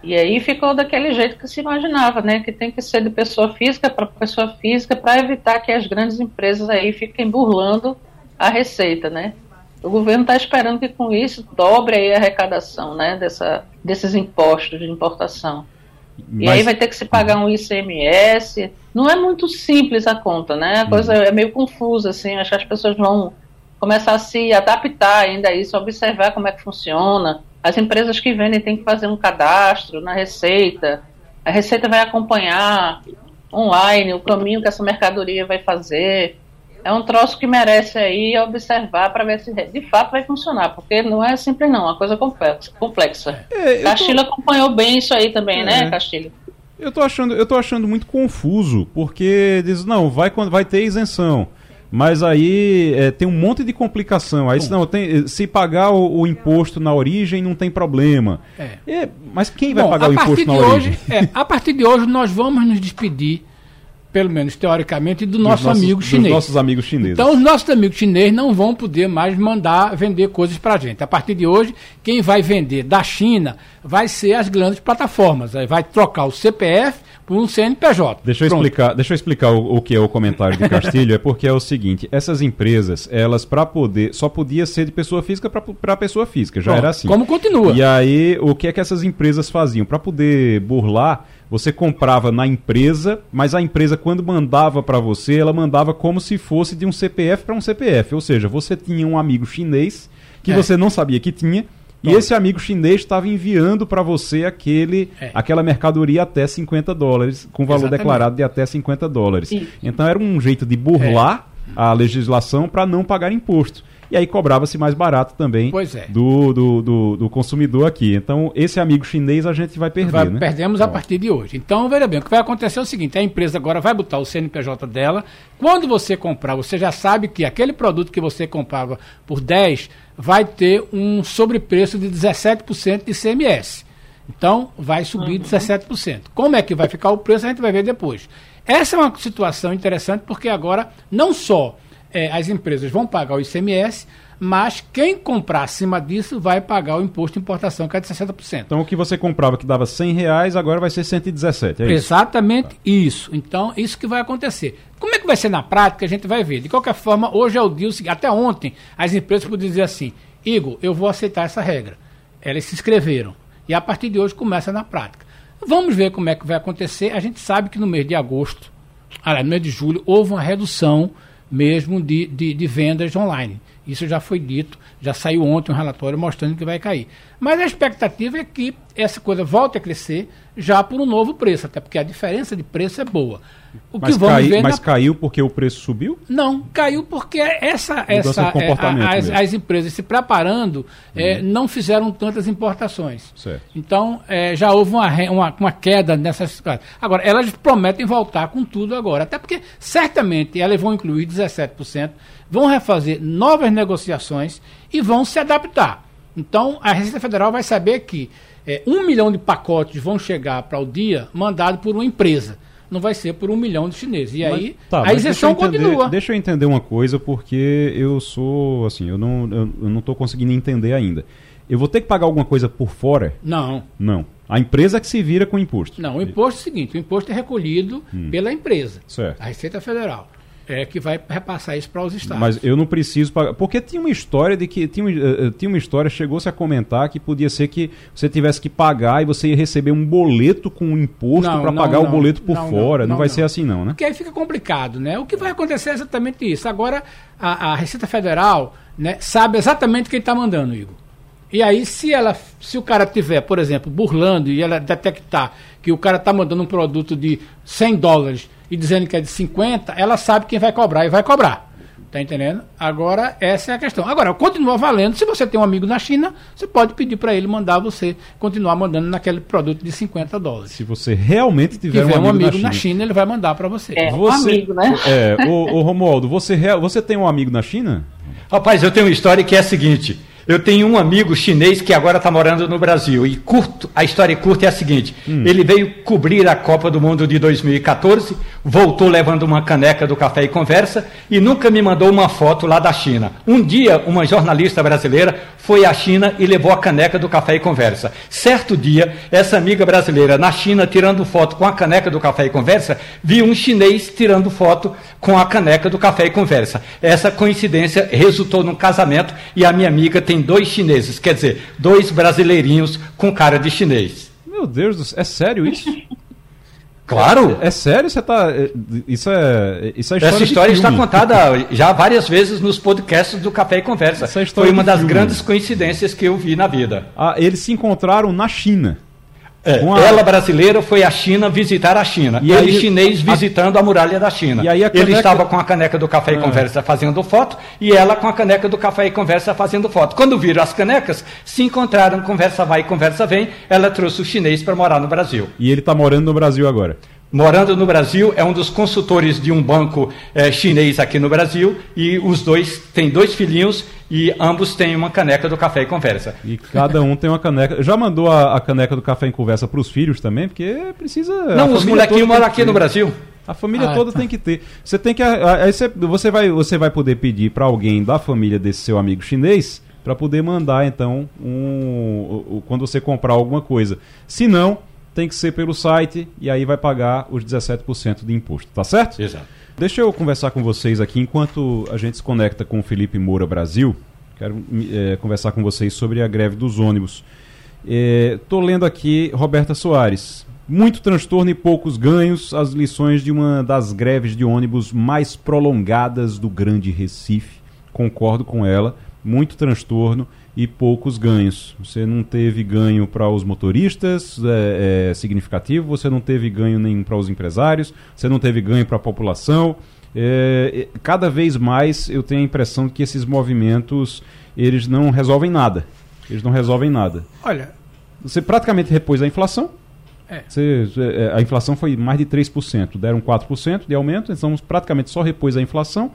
E aí ficou daquele jeito que se imaginava, né? Que tem que ser de pessoa física para pessoa física para evitar que as grandes empresas aí fiquem burlando a receita, né? O governo está esperando que com isso dobre a arrecadação, né? Dessa, desses impostos de importação. Mas... E aí vai ter que se pagar um ICMS. Não é muito simples a conta, né? A coisa uhum. é meio confusa, assim. Acho que as pessoas vão começar a se adaptar ainda a isso, observar como é que funciona as empresas que vendem têm que fazer um cadastro na Receita. A Receita vai acompanhar online o caminho que essa mercadoria vai fazer. É um troço que merece aí observar para ver se de fato vai funcionar, porque não é simples não, é uma coisa complexa. complexa. É, Castilho tô... acompanhou bem isso aí também, né, é. né, Castilho? Eu tô achando, eu tô achando muito confuso, porque diz, não, vai vai ter isenção. Mas aí é, tem um monte de complicação. Aí não, tem, se pagar o, o, imposto na origem não tem problema. É. É, mas quem vai Bom, pagar o imposto na origem? Hoje, é, a partir de hoje nós vamos nos despedir, pelo menos teoricamente, do nosso nossos, amigo chinês. Dos nossos amigos chineses. Então os nossos amigos chineses não vão poder mais mandar vender coisas para a gente. A partir de hoje, quem vai vender da China vai ser as grandes plataformas. Aí vai trocar o CPF um CNPJ. Deixa eu explicar, deixa eu explicar o, o, que é o comentário de Castilho, é porque é o seguinte, essas empresas, elas para poder, só podia ser de pessoa física para pessoa física, já era assim. Como continua? E aí, o que é que essas empresas faziam? Para poder burlar, você comprava na empresa, mas a empresa quando mandava para você, ela mandava como se fosse de um CPF para um CPF, ou seja, você tinha um amigo chinês que é. você não sabia que tinha, e esse amigo chinês estava enviando para você aquele, é. aquela mercadoria até 50 dólares, com valor Exatamente. declarado de até 50 dólares. Então era um jeito de burlar é. a legislação para não pagar imposto e aí cobrava-se mais barato também é. do, do, do, do, consumidor aqui. Então, esse amigo chinês a gente vai perder. Vai, né? Perdemos a partir de hoje. Então, veja bem, o que vai acontecer é o seguinte: a empresa agora vai botar o CNPJ dela. Quando você comprar, você já sabe que aquele produto que você comprava por 10 vai ter um sobrepreço de 17% de CMS. Então, vai subir uhum. 17%. Como é que vai ficar o preço, a gente vai ver depois. Essa é uma situação interessante porque agora não só é, as empresas vão pagar o ICMS, mas quem comprar acima disso vai pagar o imposto de importação, que é de 60%. Então o que você comprava que dava 100 reais, agora vai ser 117, é Exatamente isso? isso. Então, isso que vai acontecer. Como é que vai ser na prática, a gente vai ver. De qualquer forma, hoje é o dia, até ontem, as empresas podiam dizer assim, Igor, eu vou aceitar essa regra. Elas se inscreveram. E a partir de hoje começa na prática. Vamos ver como é que vai acontecer. A gente sabe que no mês de agosto, no mês de julho, houve uma redução mesmo de, de, de, vendas online. Isso já foi dito, já saiu ontem um relatório mostrando que vai cair. Mas a expectativa é que essa coisa volte a crescer já por um novo preço, até porque a diferença de preço é boa. O mas, que vamos cai, ver mas na... caiu porque o preço subiu? Não, caiu porque essa, essa é, a, as, as, empresas se preparando é, uhum. não fizeram tantas importações. Certo. Então é, já houve uma, uma, uma queda nessas. Agora, elas prometem voltar com tudo agora, até porque certamente elas vão incluir 17%, vão refazer novas negociações e vão se adaptar. Então, a Receita Federal vai saber que é, um milhão de pacotes vão chegar para o dia mandado por uma empresa não vai ser por um milhão de chineses. E mas, aí tá, a isenção entender, continua. Deixa eu entender uma coisa, porque eu sou, assim, eu não estou eu, eu não conseguindo entender ainda. Eu vou ter que pagar alguma coisa por fora? Não. Não. A empresa que se vira com o imposto. Não, o imposto é o seguinte, o imposto é recolhido hum. pela empresa, certo. a Receita Federal. É que vai repassar isso para os estados. Mas eu não preciso pagar. Porque tinha uma história de que. Tinha, uh, tinha uma história, chegou-se a comentar que podia ser que você tivesse que pagar e você ia receber um boleto com um imposto para pagar não, o boleto por não, fora. Não, não vai ser assim, não, né? Porque aí fica complicado, né? O que vai acontecer é exatamente isso. Agora, a, a Receita Federal né, sabe exatamente quem está mandando, Igor. E aí, se ela, se o cara tiver, por exemplo, burlando e ela detectar que o cara está mandando um produto de 100 dólares e dizendo que é de 50, ela sabe quem vai cobrar e vai cobrar. Tá entendendo? Agora, essa é a questão. Agora, continua valendo. Se você tem um amigo na China, você pode pedir para ele mandar você continuar mandando naquele produto de 50 dólares. Se você realmente tiver, tiver um, amigo, um amigo na, China. na, China. ele vai mandar para você. É, você, um amigo, né? [LAUGHS] É, o, o Romualdo, você, você tem um amigo na China? Rapaz, eu tenho uma história que é a seguinte. Eu tenho um amigo chinês que agora está morando no Brasil. E curto, a história curta é a seguinte: hum. ele veio cobrir a Copa do Mundo de 2014, voltou levando uma caneca do Café e Conversa e nunca me mandou uma foto lá da China. Um dia, uma jornalista brasileira foi à China e levou a caneca do Café e Conversa. Certo dia, essa amiga brasileira na China tirando foto com a caneca do Café e Conversa, viu um chinês tirando foto com a caneca do Café e Conversa. Essa coincidência resultou num casamento e a minha amiga tem dois chineses, quer dizer, dois brasileirinhos com cara de chinês. Meu Deus do céu, é sério isso? [LAUGHS] Claro. É, é, sério? Você tá. É, isso é. Isso é história Essa história está contada [LAUGHS] já várias vezes nos podcasts do Café e Conversa. Essa Foi uma das filme. grandes coincidências que eu vi na vida. Ah, eles se encontraram na China. É, a... Ela brasileira foi à China visitar a China. E ele aí, chinês visitando a... a muralha da China. E aí caneca... Ele estava com a caneca do Café e ah. Conversa fazendo foto e ela com a caneca do Café e Conversa fazendo foto. Quando viram as canecas, se encontraram, conversa vai, conversa vem. Ela trouxe o chinês para morar no Brasil. E ele está morando no Brasil agora? Morando no Brasil, é um dos consultores de um banco é, chinês aqui no Brasil, e os dois têm dois filhinhos e ambos têm uma caneca do Café e Conversa. E cada um tem uma caneca. Já mandou a, a caneca do Café e Conversa para os filhos também? Porque precisa. Não, os molequinhos moram aqui no Brasil. A família ah, toda tá. tem que ter. Você tem que. Aí você, você, vai, você vai poder pedir para alguém da família desse seu amigo chinês para poder mandar, então, um, quando você comprar alguma coisa. Se não, tem que ser pelo site e aí vai pagar os 17% de imposto, tá certo? Exato. Deixa eu conversar com vocês aqui enquanto a gente se conecta com o Felipe Moura Brasil. Quero é, conversar com vocês sobre a greve dos ônibus. Estou é, lendo aqui Roberta Soares. Muito transtorno e poucos ganhos, as lições de uma das greves de ônibus mais prolongadas do Grande Recife. Concordo com ela. Muito transtorno e poucos ganhos. Você não teve ganho para os motoristas é, é, significativo, você não teve ganho nem para os empresários, você não teve ganho para a população. É, cada vez mais eu tenho a impressão que esses movimentos eles não resolvem nada. Eles não resolvem nada. Olha, você praticamente repôs a inflação. É. Você, é, a inflação foi mais de 3%, deram 4% de aumento, então praticamente só repôs a inflação,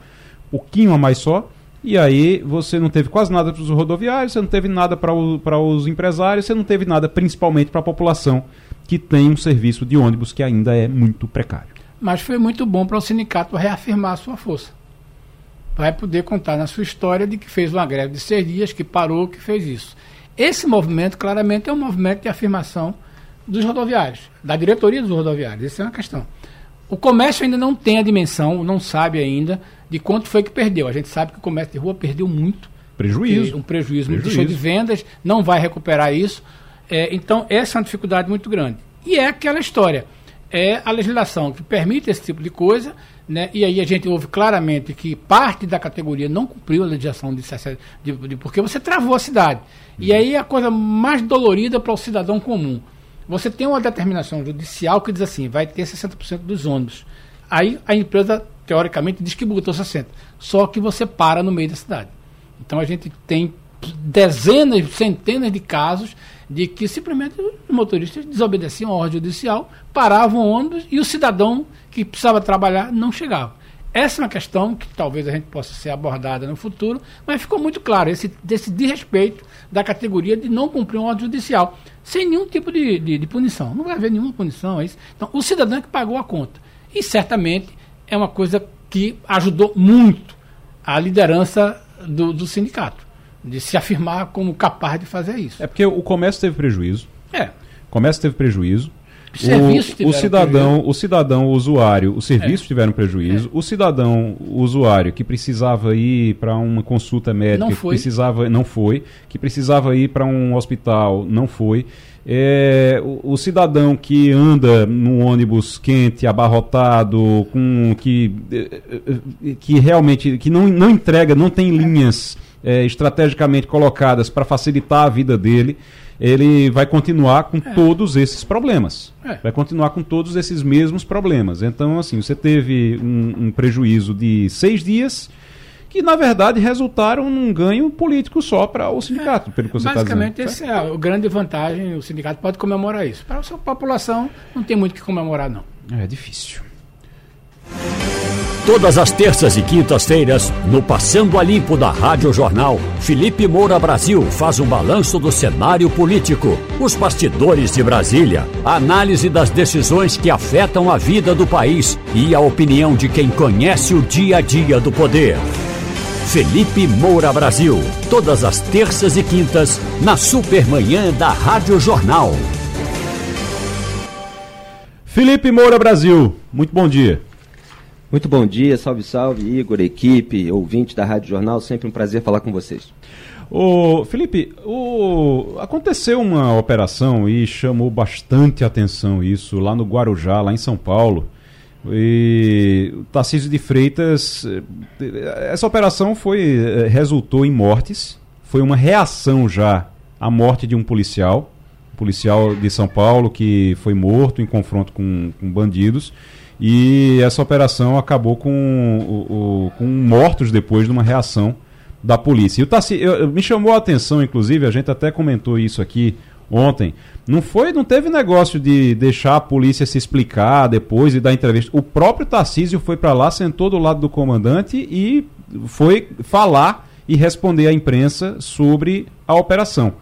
pouquinho a mais só. E aí você não teve quase nada para os rodoviários, você não teve nada para os empresários, você não teve nada principalmente para a população que tem um serviço de ônibus que ainda é muito precário. Mas foi muito bom para o sindicato reafirmar a sua força. Vai poder contar na sua história de que fez uma greve de seis dias, que parou, que fez isso. Esse movimento, claramente, é um movimento de afirmação dos rodoviários, da diretoria dos rodoviários. Essa é uma questão. O comércio ainda não tem a dimensão, não sabe ainda de quanto foi que perdeu. A gente sabe que o comércio de rua perdeu muito. Prejuízo. Um prejuízo, prejuízo. muito de vendas, não vai recuperar isso. É, então, essa é uma dificuldade muito grande. E é aquela história. É a legislação que permite esse tipo de coisa, né? e aí a gente ouve claramente que parte da categoria não cumpriu a legislação de, de, de porque você travou a cidade. Uhum. E aí é a coisa mais dolorida para o cidadão comum. Você tem uma determinação judicial que diz assim, vai ter 60% dos ônibus. Aí a empresa teoricamente diz que botou 60. Só que você para no meio da cidade. Então a gente tem dezenas, centenas de casos de que simplesmente os motoristas desobedeciam a ordem judicial, paravam o ônibus e o cidadão que precisava trabalhar não chegava. Essa é uma questão que talvez a gente possa ser abordada no futuro, mas ficou muito claro esse desse desrespeito da categoria de não cumprir uma ordem judicial, sem nenhum tipo de, de, de punição. Não vai haver nenhuma punição, é isso. Então, o cidadão é que pagou a conta. E certamente é uma coisa que ajudou muito a liderança do, do sindicato, de se afirmar como capaz de fazer isso. É porque o comércio teve prejuízo. É. O comércio teve prejuízo. o, o cidadão, prejuízo. o cidadão, o usuário, os serviços é. tiveram prejuízo. É. O cidadão, o usuário que precisava ir para uma consulta médica, não foi. precisava, não foi, que precisava ir para um hospital, não foi. É, o, o, cidadão que anda num ônibus quente, abarrotado, com que, eh, eh, que realmente que não, não entrega, não tem linhas é, estrategicamente colocadas para facilitar a vida dele, ele vai continuar com é. todos esses problemas. É. Vai continuar com todos esses mesmos problemas. Então, assim, você teve um, um prejuízo de seis dias que na verdade resultaram num ganho político só para o sindicato, pelo que você está dizendo. Basicamente, essa é a grande vantagem, o sindicato pode comemorar isso. Para a sua população, não tem muito o que comemorar, não. É difícil. Todas as terças e quintas-feiras, no Passando a Limpo da Rádio Jornal, Felipe Moura Brasil faz um balanço do cenário político, os bastidores de Brasília, a análise das decisões que afetam a vida do país e a opinião de quem conhece o dia a dia do poder. Felipe Moura Brasil, todas as terças e quintas, na Supermanhã da Rádio Jornal. Felipe Moura Brasil, muito bom dia. Muito bom dia, salve, salve, Igor, equipe, ouvinte da Rádio Jornal, sempre um prazer falar com vocês. Ô, Felipe, o... aconteceu uma operação e chamou bastante atenção isso lá no Guarujá, lá em São Paulo. E o Tarcísio de Freitas, essa operação foi eh, resultou em mortes, foi uma reação já à morte de um policial, um policial de São Paulo que foi morto em confronto com, com bandidos. E essa operação acabou com, o, com mortos depois de uma reação da polícia. E o Tarcísio, me chamou a atenção, inclusive, a gente até comentou isso aqui ontem. Não foi, não teve negócio de deixar a polícia se explicar depois e dar entrevista. O próprio Tarcísio foi para lá, sentou do lado do comandante e foi falar e responder à imprensa sobre a operação.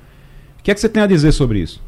O que é que você tem a dizer sobre isso?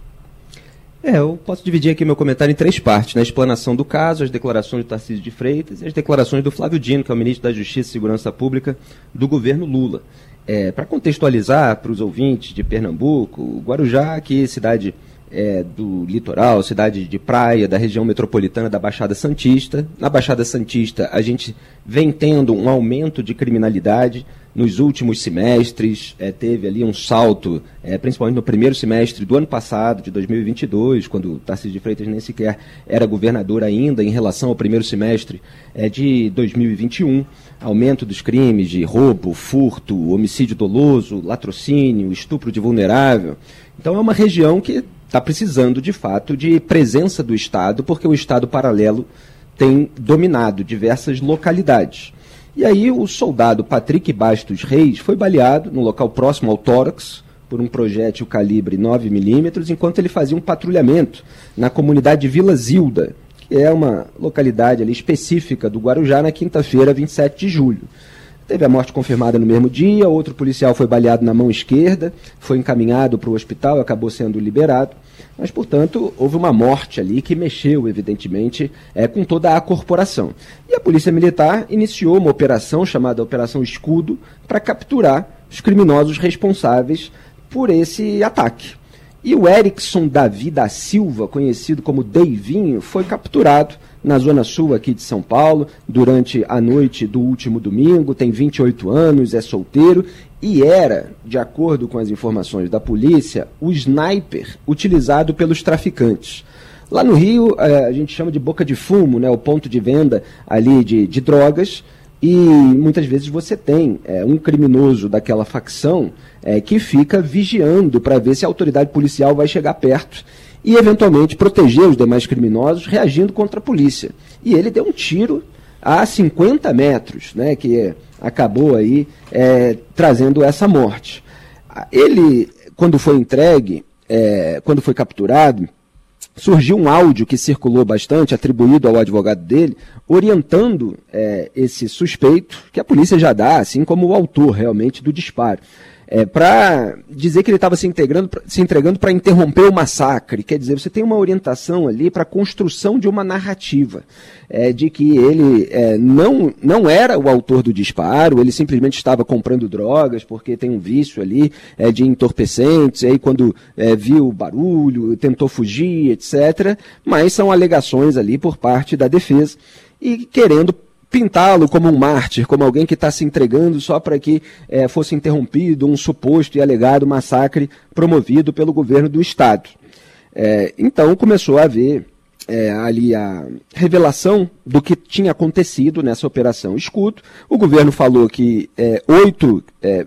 É, eu posso dividir aqui meu comentário em três partes, na né? explanação do caso, as declarações do Tarcísio de Freitas e as declarações do Flávio Dino, que é o ministro da Justiça e Segurança Pública do governo Lula. É, Para contextualizar para os ouvintes de Pernambuco, Guarujá, que é cidade é, do litoral, cidade de praia, da região metropolitana da Baixada Santista. Na Baixada Santista, a gente vem tendo um aumento de criminalidade. Nos últimos semestres, é, teve ali um salto, é, principalmente no primeiro semestre do ano passado, de 2022, quando Tarcísio de Freitas nem sequer era governador ainda, em relação ao primeiro semestre é, de 2021. Aumento dos crimes de roubo, furto, homicídio doloso, latrocínio, estupro de vulnerável. Então, é uma região que está precisando, de fato, de presença do Estado, porque o Estado paralelo tem dominado diversas localidades. E aí o soldado Patrick Bastos Reis foi baleado no local próximo ao tórax por um projétil calibre 9mm, enquanto ele fazia um patrulhamento na comunidade Vila Zilda, que é uma localidade ali específica do Guarujá, na quinta-feira, 27 de julho. Teve a morte confirmada no mesmo dia, outro policial foi baleado na mão esquerda, foi encaminhado para o hospital e acabou sendo liberado. Mas, portanto, houve uma morte ali que mexeu, evidentemente, é, com toda a corporação. E a Polícia Militar iniciou uma operação chamada Operação Escudo para capturar os criminosos responsáveis por esse ataque. E o Erickson Davi da Silva, conhecido como Deivinho, foi capturado na Zona Sul aqui de São Paulo, durante a noite do último domingo, tem 28 anos, é solteiro e era, de acordo com as informações da polícia, o sniper utilizado pelos traficantes. Lá no Rio, eh, a gente chama de boca de fumo, né, o ponto de venda ali de, de drogas, e muitas vezes você tem é, um criminoso daquela facção é, que fica vigiando para ver se a autoridade policial vai chegar perto e, eventualmente, proteger os demais criminosos reagindo contra a polícia. E ele deu um tiro a 50 metros, né, que acabou aí é, trazendo essa morte. Ele, quando foi entregue, é, quando foi capturado, surgiu um áudio que circulou bastante, atribuído ao advogado dele, orientando é, esse suspeito, que a polícia já dá, assim como o autor realmente do disparo é, para dizer que ele estava se, se entregando para interromper o massacre. Quer dizer, você tem uma orientação ali para a construção de uma narrativa, é, de que ele é, não, não era o autor do disparo, ele simplesmente estava comprando drogas porque tem um vício ali é, de entorpecentes, e aí quando é, viu o barulho, tentou fugir, etc. Mas são alegações ali por parte da defesa e querendo pintá-lo como um mártir, como alguém que está se entregando só para que é, fosse interrompido um suposto e alegado massacre promovido pelo governo do Estado. É, então começou a haver é, ali a revelação do que tinha acontecido nessa operação Escudo. O governo falou que é, oito é,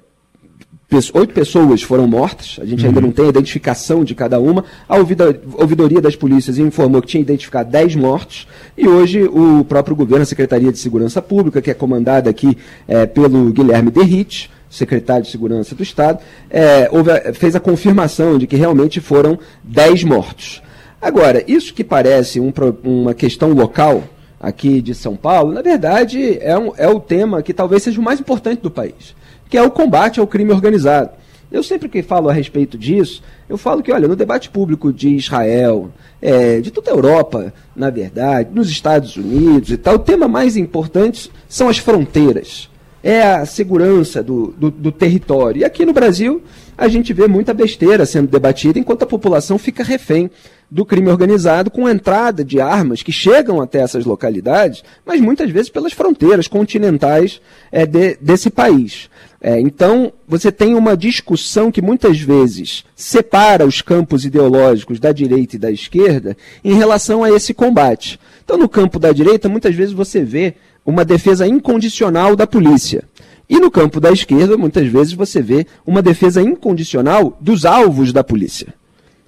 oito pessoas foram mortas, a gente uhum. ainda não tem a identificação de cada uma. A ouvidoria das polícias informou que tinha identificado dez mortos, e hoje o próprio governo, a Secretaria de Segurança Pública, que é comandada aqui é, pelo Guilherme Derrite, secretário de Segurança do Estado, é, houve, fez a confirmação de que realmente foram dez mortos. Agora, isso que parece um, uma questão local aqui de São Paulo, na verdade é, um, é o tema que talvez seja o mais importante do país que é o combate ao crime organizado. Eu sempre que falo a respeito disso, eu falo que, olha, no debate público de Israel, é, de toda a Europa, na verdade, nos Estados Unidos e tal, o tema mais importante são as fronteiras. É a segurança do, do, do território. E aqui no Brasil, a gente vê muita besteira sendo debatida enquanto a população fica refém do crime organizado com entrada de armas que chegam até essas localidades, mas muitas vezes pelas fronteiras continentais é, de, desse país. É, então, você tem uma discussão que muitas vezes separa os campos ideológicos da direita e da esquerda em relação a esse combate. Então, no campo da direita, muitas vezes você vê uma defesa incondicional da polícia. E no campo da esquerda, muitas vezes você vê uma defesa incondicional dos alvos da polícia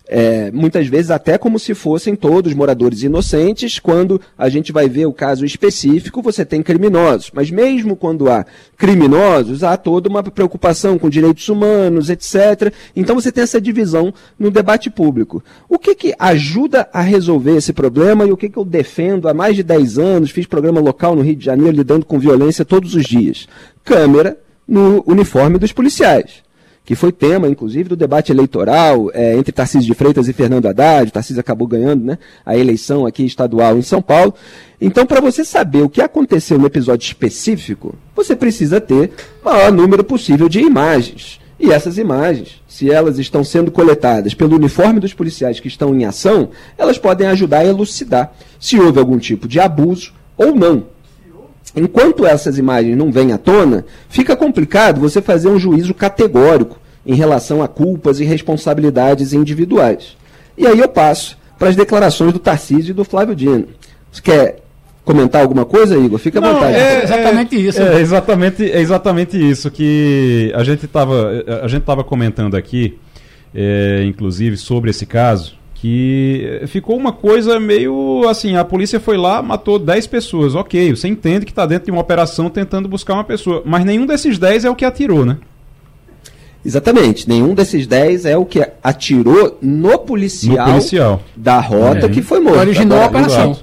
é, muitas vezes até como se fossem todos moradores inocentes, quando a gente vai ver o caso específico, você tem criminosos. Mas mesmo quando há criminosos, há toda uma preocupação com direitos humanos, etc. Então você tem essa divisão no debate público. O que, que ajuda a resolver esse problema e o que, que eu defendo há mais de 10 anos, fiz programa local no Rio de Janeiro lidando com violência todos os dias? Câmera no uniforme dos policiais que foi tema, inclusive, do debate eleitoral é, entre Tarcísio de Freitas e Fernando Haddad. O Tarcísio acabou ganhando né, a eleição aqui estadual em São Paulo. Então, para você saber o que aconteceu no episódio específico, você precisa ter o maior número possível de imagens. E essas imagens, se elas estão sendo coletadas pelo uniforme dos policiais que estão em ação, elas podem ajudar a elucidar se houve algum tipo de abuso ou não Enquanto essas imagens não vêm à tona, fica complicado você fazer um juízo categórico em relação a culpas e responsabilidades individuais. E aí eu passo para as declarações do Tarcísio e do Flávio Dino. Você quer comentar alguma coisa, Igor? Fica à Não, vontade. É, é exatamente isso. É exatamente, é exatamente isso que a gente estava a gente tava comentando aqui, é, inclusive sobre esse caso que ficou uma coisa meio assim, a polícia foi lá, matou 10 pessoas, ok, você entende que está dentro de uma operação tentando buscar uma pessoa, mas nenhum desses 10 é o que atirou, né? Exatamente, nenhum desses 10 é o que atirou no policial, no policial. da rota é. que foi morto. Que originou Agora, a operação.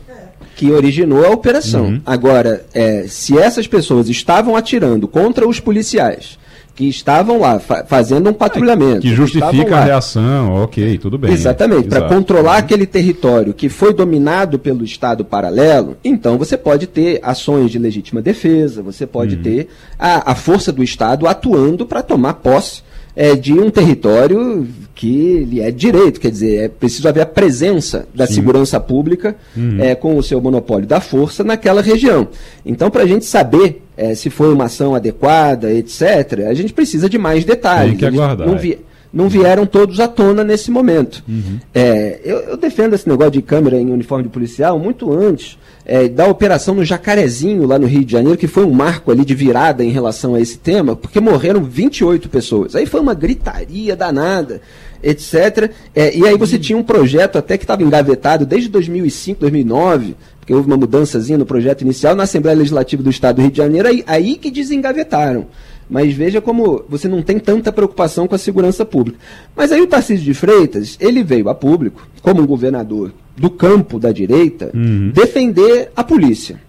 Que originou a operação. Uhum. Agora, é, se essas pessoas estavam atirando contra os policiais que estavam lá fa fazendo um patrulhamento. Que justifica a reação, ok, tudo bem. Exatamente, para controlar uhum. aquele território que foi dominado pelo Estado paralelo, então você pode ter ações de legítima defesa, você pode uhum. ter a, a força do Estado atuando para tomar posse é, de um território que lhe é direito, quer dizer, é preciso haver a presença da Sim. segurança pública uhum. é, com o seu monopólio da força naquela região. Então, para a gente saber é, se foi uma ação adequada, etc., a gente precisa de mais detalhes. Tem que aguardar. Não, vi, não vieram todos à tona nesse momento. Uhum. É, eu, eu, defendo esse negócio de câmera em uniforme de policial muito antes é, da operação no Jacarezinho, lá no Rio de Janeiro, que foi um marco ali de virada em relação a esse tema, porque morreram 28 pessoas. Aí foi uma gritaria danada, etc. É, e aí você tinha um projeto até que estava engavetado desde 2005, 2009, porque houve uma mudançazinha no projeto inicial, na Assembleia Legislativa do Estado do Rio de Janeiro, aí, aí que desengavetaram. Mas veja como você não tem tanta preocupação com a segurança pública. Mas aí o Tarcísio de Freitas, ele veio a público, como um governador do campo da direita uhum. defender a polícia.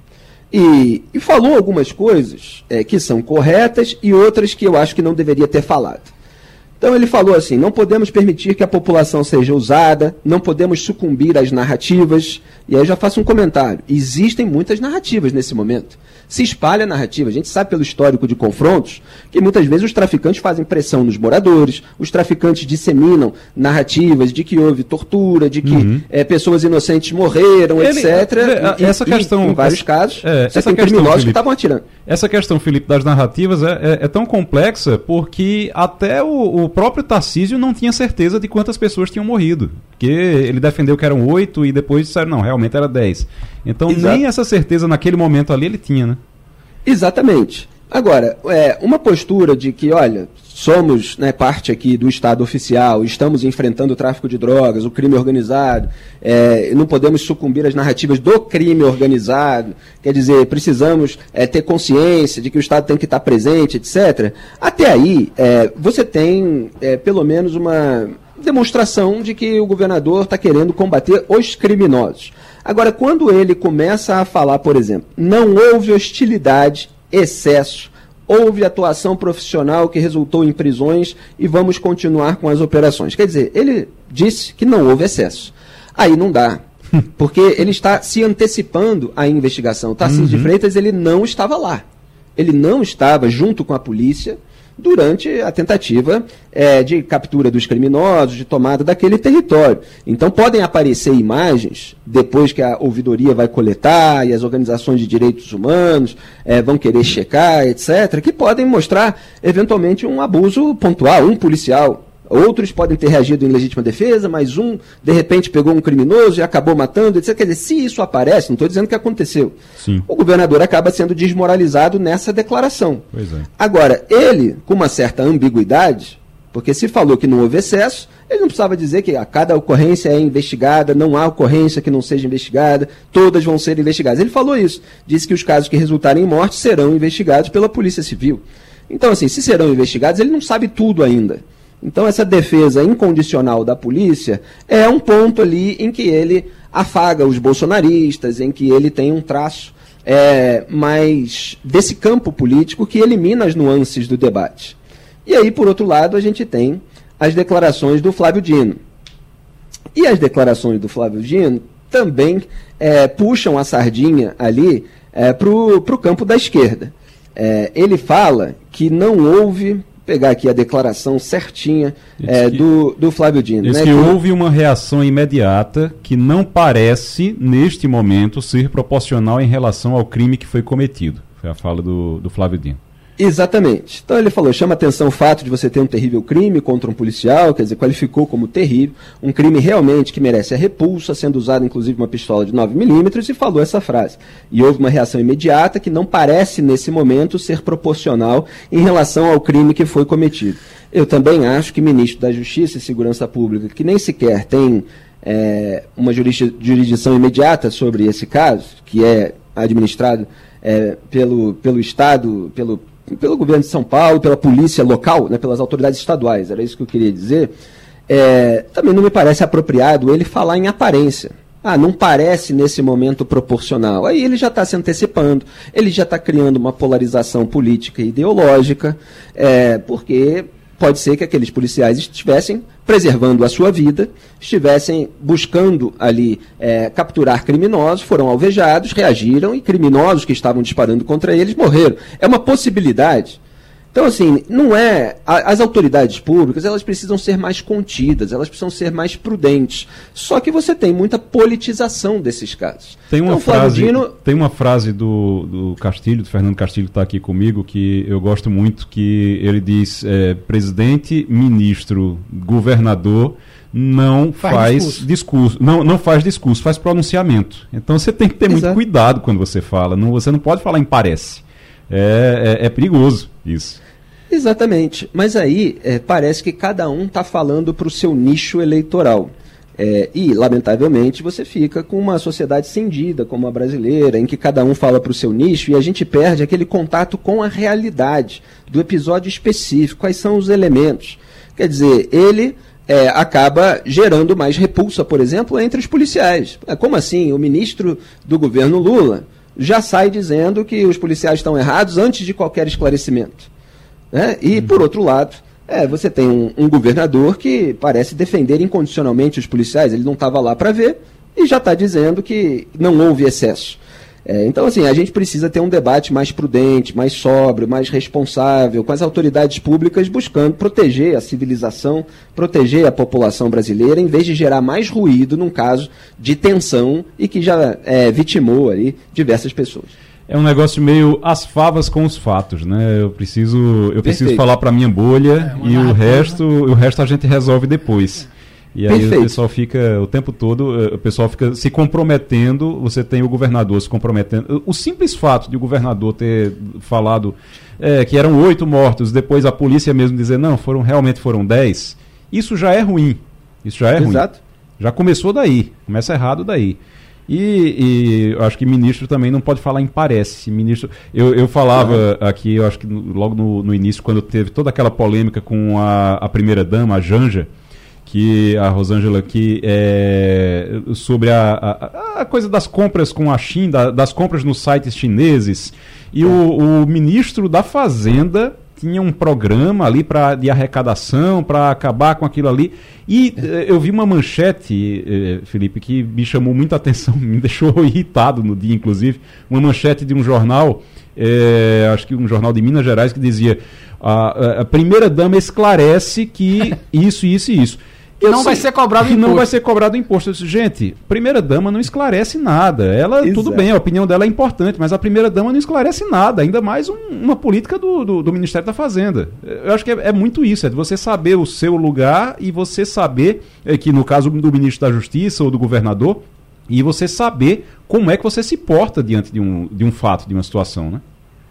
E, e falou algumas coisas é, que são corretas e outras que eu acho que não deveria ter falado. Então ele falou assim: não podemos permitir que a população seja usada, não podemos sucumbir às narrativas. E aí eu já faço um comentário: existem muitas narrativas nesse momento se espalha a narrativa. A gente sabe pelo histórico de confrontos que muitas vezes os traficantes fazem pressão nos moradores, os traficantes disseminam narrativas de que houve tortura, de que uhum. é, pessoas inocentes morreram, Ele, etc. É, essa e, questão. em vários casos, é, você tem criminosos Felipe, que estavam atirando. Essa questão, Felipe, das narrativas é, é, é tão complexa porque até o, o, próprio Tarcísio não tinha certeza de quantas pessoas tinham morrido. Porque ele defendeu que eram oito e depois disseram, não, realmente era dez. Então Exato. nem essa certeza naquele momento ali ele tinha, né? Exatamente. Agora, é, uma postura de que, olha, somos né, parte aqui do Estado oficial, estamos enfrentando o tráfico de drogas, o crime organizado, é, não podemos sucumbir às narrativas do crime organizado, quer dizer, precisamos é, ter consciência de que o Estado tem que estar presente, etc. Até aí, é, você tem é, pelo menos uma demonstração de que o governador está querendo combater os criminosos. Agora, quando ele começa a falar, por exemplo, não houve hostilidade, excesso, houve atuação profissional que resultou em prisões e vamos continuar com as operações. Quer dizer, ele disse que não houve excesso. Aí não dá. [LAUGHS] Porque ele está se antecipando à investigação. O Tarcísio uhum. de Freitas ele não estava lá. Ele não estava junto com a polícia durante a tentativa é, de captura dos criminosos, de tomada daquele território. Então podem aparecer imagens, depois que a ouvidoria vai coletar e as organizações de direitos humanos é, vão querer checar, etc., que podem mostrar, eventualmente, um abuso pontual, um policial Outros podem ter reagido em legítima defesa, mas um, de repente, pegou um criminoso e acabou matando, etc. Quer dizer, se isso aparece, não estou dizendo que aconteceu, Sim. o governador acaba sendo desmoralizado nessa declaração. É. Agora, ele, com uma certa ambiguidade, porque se falou que não houve excesso, ele não precisava dizer que a cada ocorrência é investigada, não há ocorrência que não seja investigada, todas vão ser investigadas. Ele falou isso. Disse que os casos que resultarem em morte serão investigados pela Polícia Civil. Então, assim, se serão investigados, ele não sabe tudo ainda. Então, essa defesa incondicional da polícia é um ponto ali em que ele afaga os bolsonaristas, em que ele tem um traço é, mais desse campo político que elimina as nuances do debate. E aí, por outro lado, a gente tem as declarações do Flávio Dino. E as declarações do Flávio Dino também é, puxam a sardinha ali é, para o campo da esquerda. É, ele fala que não houve pegar aqui a declaração certinha é, que, do, do Flávio Dino. Diz né, que, houve uma reação imediata que não parece, neste momento, ser proporcional em relação ao crime que foi cometido. Foi a fala do, do Flávio Dino. Exatamente. Então ele falou, chama atenção o fato de você ter um terrível crime contra um policial, quer dizer, qualificou como terrível, um crime realmente que merece a repulsa, sendo usado inclusive uma pistola de 9mm, e falou essa frase. E houve uma reação imediata que não parece, nesse momento, ser proporcional em relação ao crime que foi cometido. Eu também acho que ministro da Justiça e Segurança Pública, que nem sequer tem é, uma jurisdição imediata sobre esse caso, que é administrado é, pelo, pelo Estado, pelo pelo governo de São Paulo, pela polícia local, né, pelas autoridades estaduais, era isso que eu queria dizer, é, também não me parece apropriado ele falar em aparência. Ah, não parece nesse momento proporcional. Aí ele já está se antecipando, ele já está criando uma polarização política e ideológica, é, porque pode ser que aqueles policiais estivessem preservando a sua vida, estivessem buscando ali é, capturar criminosos, foram alvejados, reagiram e criminosos que estavam disparando contra eles morreram. É uma possibilidade. Então, assim, não é. as autoridades públicas elas precisam ser mais contidas, elas precisam ser mais prudentes. Só que você tem muita politização desses casos. Tem uma, então, frase, Dino... tem uma frase do, do Castilho, do Fernando Castilho, que está aqui comigo, que eu gosto muito, que ele diz: é, presidente, ministro, governador não faz, faz discurso. discurso, não, não faz discurso, faz pronunciamento. Então você tem que ter Exato. muito cuidado quando você fala. Não, você não pode falar em parece. É, é, é perigoso isso. Exatamente. Mas aí é, parece que cada um está falando para o seu nicho eleitoral. É, e, lamentavelmente, você fica com uma sociedade cindida, como a brasileira, em que cada um fala para o seu nicho e a gente perde aquele contato com a realidade do episódio específico, quais são os elementos. Quer dizer, ele é, acaba gerando mais repulsa, por exemplo, entre os policiais. É, como assim? O ministro do governo Lula já sai dizendo que os policiais estão errados antes de qualquer esclarecimento. Né? E, uhum. por outro lado, É, você tem um, um governador que parece defender incondicionalmente os policiais, ele não estava lá para ver e já está dizendo que não houve excesso. É, então, assim, a gente precisa ter um debate mais prudente, mais sóbrio, mais responsável, com as autoridades públicas buscando proteger a civilização, proteger a população brasileira, em vez de gerar mais ruído num caso de tensão e que já é, vitimou ali diversas pessoas. É um negócio meio as favas com os fatos, né? Eu preciso, eu preciso falar para minha bolha é, e o resto, o resto a gente resolve depois. E aí Perfeito. o pessoal fica o tempo todo, eh, o pessoal fica se comprometendo, você tem o governador se comprometendo. O simples fato de o governador ter falado é, que eram oito mortos, depois a polícia mesmo dizer, não, foram realmente foram dez, isso já é ruim. Isso já é Exato. ruim. Já começou daí, começa errado daí. E, e eu acho que ministro também não pode falar em parece. Ministro, eu, eu falava aqui, eu acho que logo no, no início, quando teve toda aquela polêmica com a, a primeira dama, a Janja, que a Rosângela aqui é, sobre a, a, a, coisa das compras com a China, das compras nos sites chineses. E o, o ministro da Fazenda tinha um programa ali pra, de arrecadação para acabar com aquilo ali. E eh, eu vi uma manchete, eh, Felipe, que me chamou muita atenção, [LAUGHS] me deixou irritado no dia, inclusive. Uma manchete de um jornal, eh, acho que um jornal de Minas Gerais, que dizia: a, a primeira dama esclarece que isso, isso e isso. Que não vai ser cobrado imposto. [LAUGHS] não vai ser cobrado imposto. Eu disse, gente, primeira dama não esclarece nada. Ela, Exato. tudo bem, a opinião dela é importante, mas a primeira dama não esclarece nada, ainda mais um, uma política do, do, do, Ministério da Fazenda. Eu acho que é, é, muito isso, é de você saber o seu lugar e você saber, é, que no caso do ministro da Justiça ou do governador, e você saber como é que você se porta diante de um, de um fato, de uma situação, né?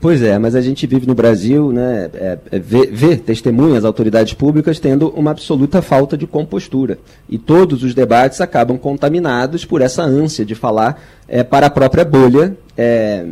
Pois é, mas a gente vive no Brasil, né, é, é, vê, vê testemunha as autoridades públicas tendo uma absoluta falta de compostura. E todos os debates acabam contaminados por essa ânsia de falar é, para a própria bolha, é,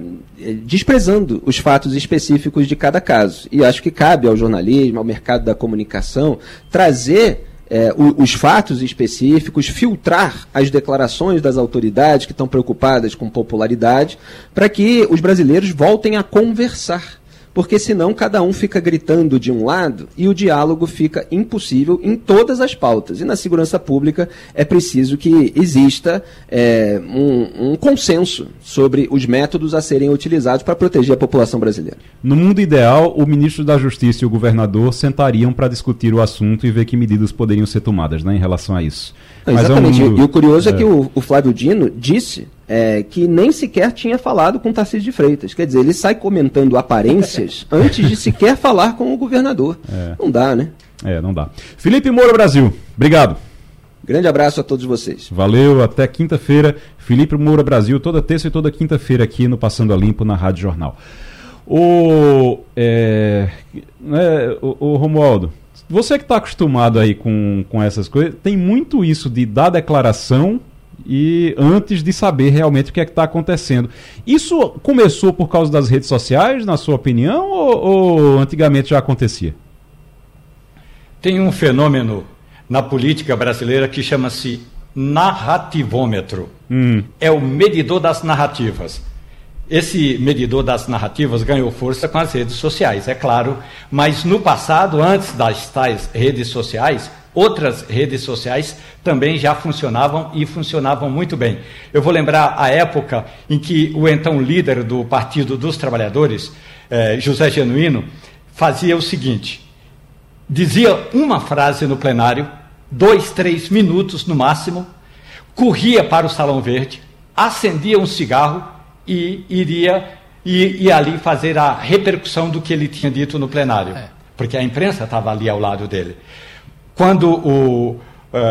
desprezando os fatos específicos de cada caso. E acho que cabe ao jornalismo, ao mercado da comunicação, trazer é, os fatos específicos, filtrar as declarações das autoridades que estão preocupadas com popularidade, para que os brasileiros voltem a conversar porque senão cada um fica gritando de um lado e o diálogo fica impossível em todas as pautas. E na segurança pública é preciso que exista é, um, um, consenso sobre os métodos a serem utilizados para proteger a população brasileira. No mundo ideal, o ministro da Justiça e o governador sentariam para discutir o assunto e ver que medidas poderiam ser tomadas né, em relação a isso. Não, exatamente. É um. E o curioso é, é que o, o Flávio Dino disse é, que nem sequer tinha falado com Tarcísio de Freitas. Quer dizer, ele sai comentando aparências [LAUGHS] antes de sequer falar com o governador. É. Não dá, né? É, não dá. Felipe Moura Brasil, obrigado. Grande abraço a todos vocês. Valeu, até quinta-feira. Felipe Moura Brasil, toda terça e toda quinta-feira aqui no Passando a Limpo na Rádio Jornal. O, é, é, o, o Romualdo, você que está acostumado aí com, com essas coisas, tem muito isso de dar declaração e antes de saber realmente o que é que está acontecendo. Isso começou por causa das redes sociais, na sua opinião, ou, ou antigamente já acontecia? Tem um fenômeno na política brasileira que chama-se narrativômetro. Hum. É o medidor das narrativas. Esse medidor das narrativas ganhou força com as redes sociais, é claro, mas no passado, antes das tais redes sociais, Outras redes sociais também já funcionavam e funcionavam muito bem. Eu vou lembrar a época em que o então líder do Partido dos Trabalhadores, eh, José Genuíno, fazia o seguinte: dizia uma frase no plenário, dois, três minutos no máximo, corria para o Salão Verde, acendia um cigarro e iria e, e ali fazer a repercussão do que ele tinha dito no plenário, é. porque a imprensa estava ali ao lado dele quando o, uh,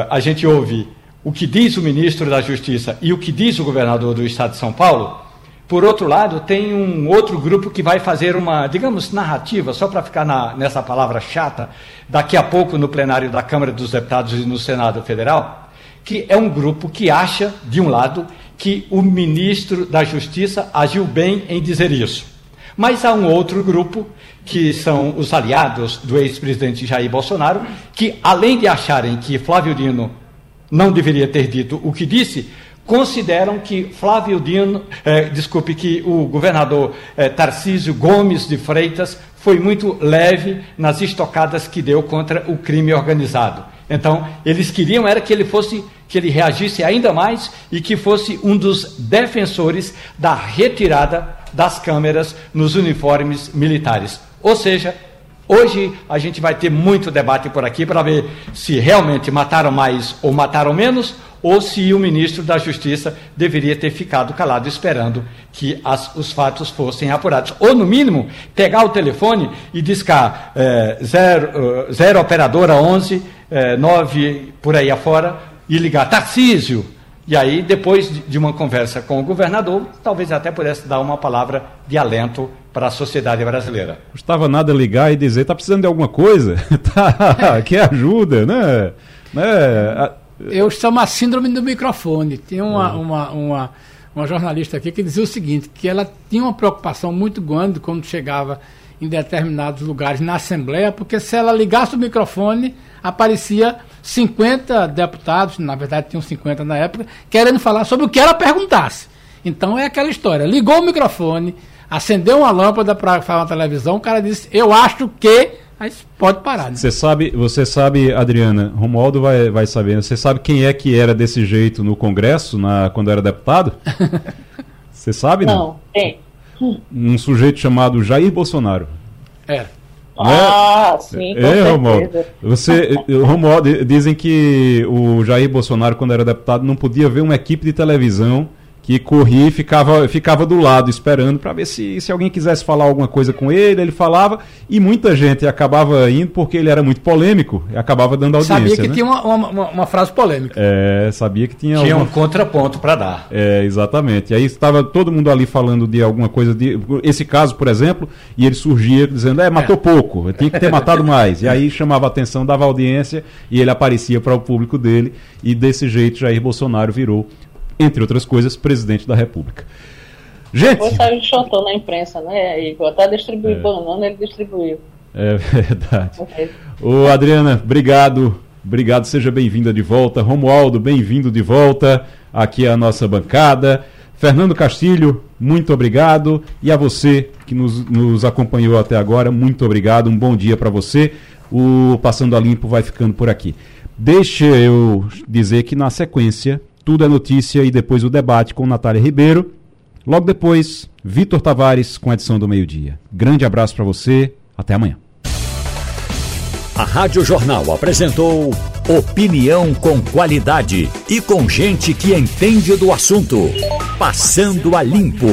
a gente ouve o que diz o ministro da Justiça e o que diz o governador do estado de São Paulo, por outro lado, tem um outro grupo que vai fazer uma, digamos, narrativa, só para ficar na, nessa palavra chata, daqui a pouco no plenário da Câmara dos Deputados e no Senado Federal, que é um grupo que acha, de um lado, que o ministro da Justiça agiu bem em dizer isso. Mas há um outro grupo que são os aliados do ex-presidente Jair Bolsonaro, que além de acharem que Flávio Dino não deveria ter dito o que disse, consideram que Flávio Dino, eh, desculpe, que o governador eh, Tarcísio Gomes de Freitas foi muito leve nas estocadas que deu contra o crime organizado. Então, eles queriam era que ele fosse, que ele reagisse ainda mais e que fosse um dos defensores da retirada das câmeras nos uniformes militares. Ou seja, hoje a gente vai ter muito debate por aqui para ver se realmente mataram mais ou mataram menos, ou se o ministro da Justiça deveria ter ficado calado esperando que as, os fatos fossem apurados. Ou, no mínimo, pegar o telefone e discar é, zero, uh, zero operadora 11, é, 9 por aí afora, e ligar Tarcísio. E aí, depois de uma conversa com o governador, talvez até pudesse dar uma palavra de alento para a sociedade brasileira. Não estava nada ligar e dizer, está precisando de alguma coisa? [LAUGHS] tá, que ajuda, né? né? Eu chamo a síndrome do microfone. Tinha uma, uhum. uma, uma, uma, jornalista aqui que dizia o seguinte, que ela tinha uma preocupação muito grande quando chegava em determinados lugares na Assembleia, porque se ela ligasse o microfone, aparecia 50 deputados, na verdade tinham 50 na época, querendo falar sobre o que ela perguntasse. Então é aquela história. Ligou o microfone, acendeu uma lâmpada para falar na televisão, o cara disse, eu acho que Aí pode parar. Né? Você sabe, você sabe, Adriana, Romualdo vai, vai saber. Você sabe quem é que era desse jeito no Congresso, na, quando era deputado? [LAUGHS] Você sabe, não? Não, tem. Um sujeito chamado Jair Bolsonaro. É. Ah, é? sim, com é, Romualdo. Você, Romualdo, dizem que o Jair Bolsonaro, quando era deputado, não podia ver uma equipe de televisão que corria e ficava, ficava do lado esperando para ver se, se alguém quisesse falar alguma coisa com ele, ele falava e muita gente acabava indo porque ele era muito polêmico e acabava dando audiência. Sabia que né? tinha uma, uma, uma, frase polêmica. É, sabia que tinha. Tinha alguma... um contraponto para dar. É, exatamente. E aí estava todo mundo ali falando de alguma coisa, de esse caso, por exemplo, e ele surgia dizendo: é, matou é. pouco, tinha que ter matado mais. E aí chamava atenção, dava audiência e ele aparecia para o público dele e desse jeito Jair Bolsonaro virou entre outras coisas, presidente da República. Gente. Depois saiu chotou na imprensa, né, Igor? Até distribuir é. banana, ele distribuiu. É verdade. Ô, Adriana, obrigado. Obrigado, seja bem-vinda de volta. Romualdo, bem-vindo de volta aqui à nossa bancada. Fernando Castilho, muito obrigado. E a você que nos, nos acompanhou até agora, muito obrigado. Um bom dia para você. O Passando a Limpo vai ficando por aqui. Deixa eu dizer que na sequência tudo é notícia e depois o debate com Natália Ribeiro. Logo depois, Vitor Tavares com a edição do meio-dia. Grande abraço para você, até amanhã. A Rádio Jornal apresentou opinião com qualidade e com gente que entende do assunto. Passando a limpo.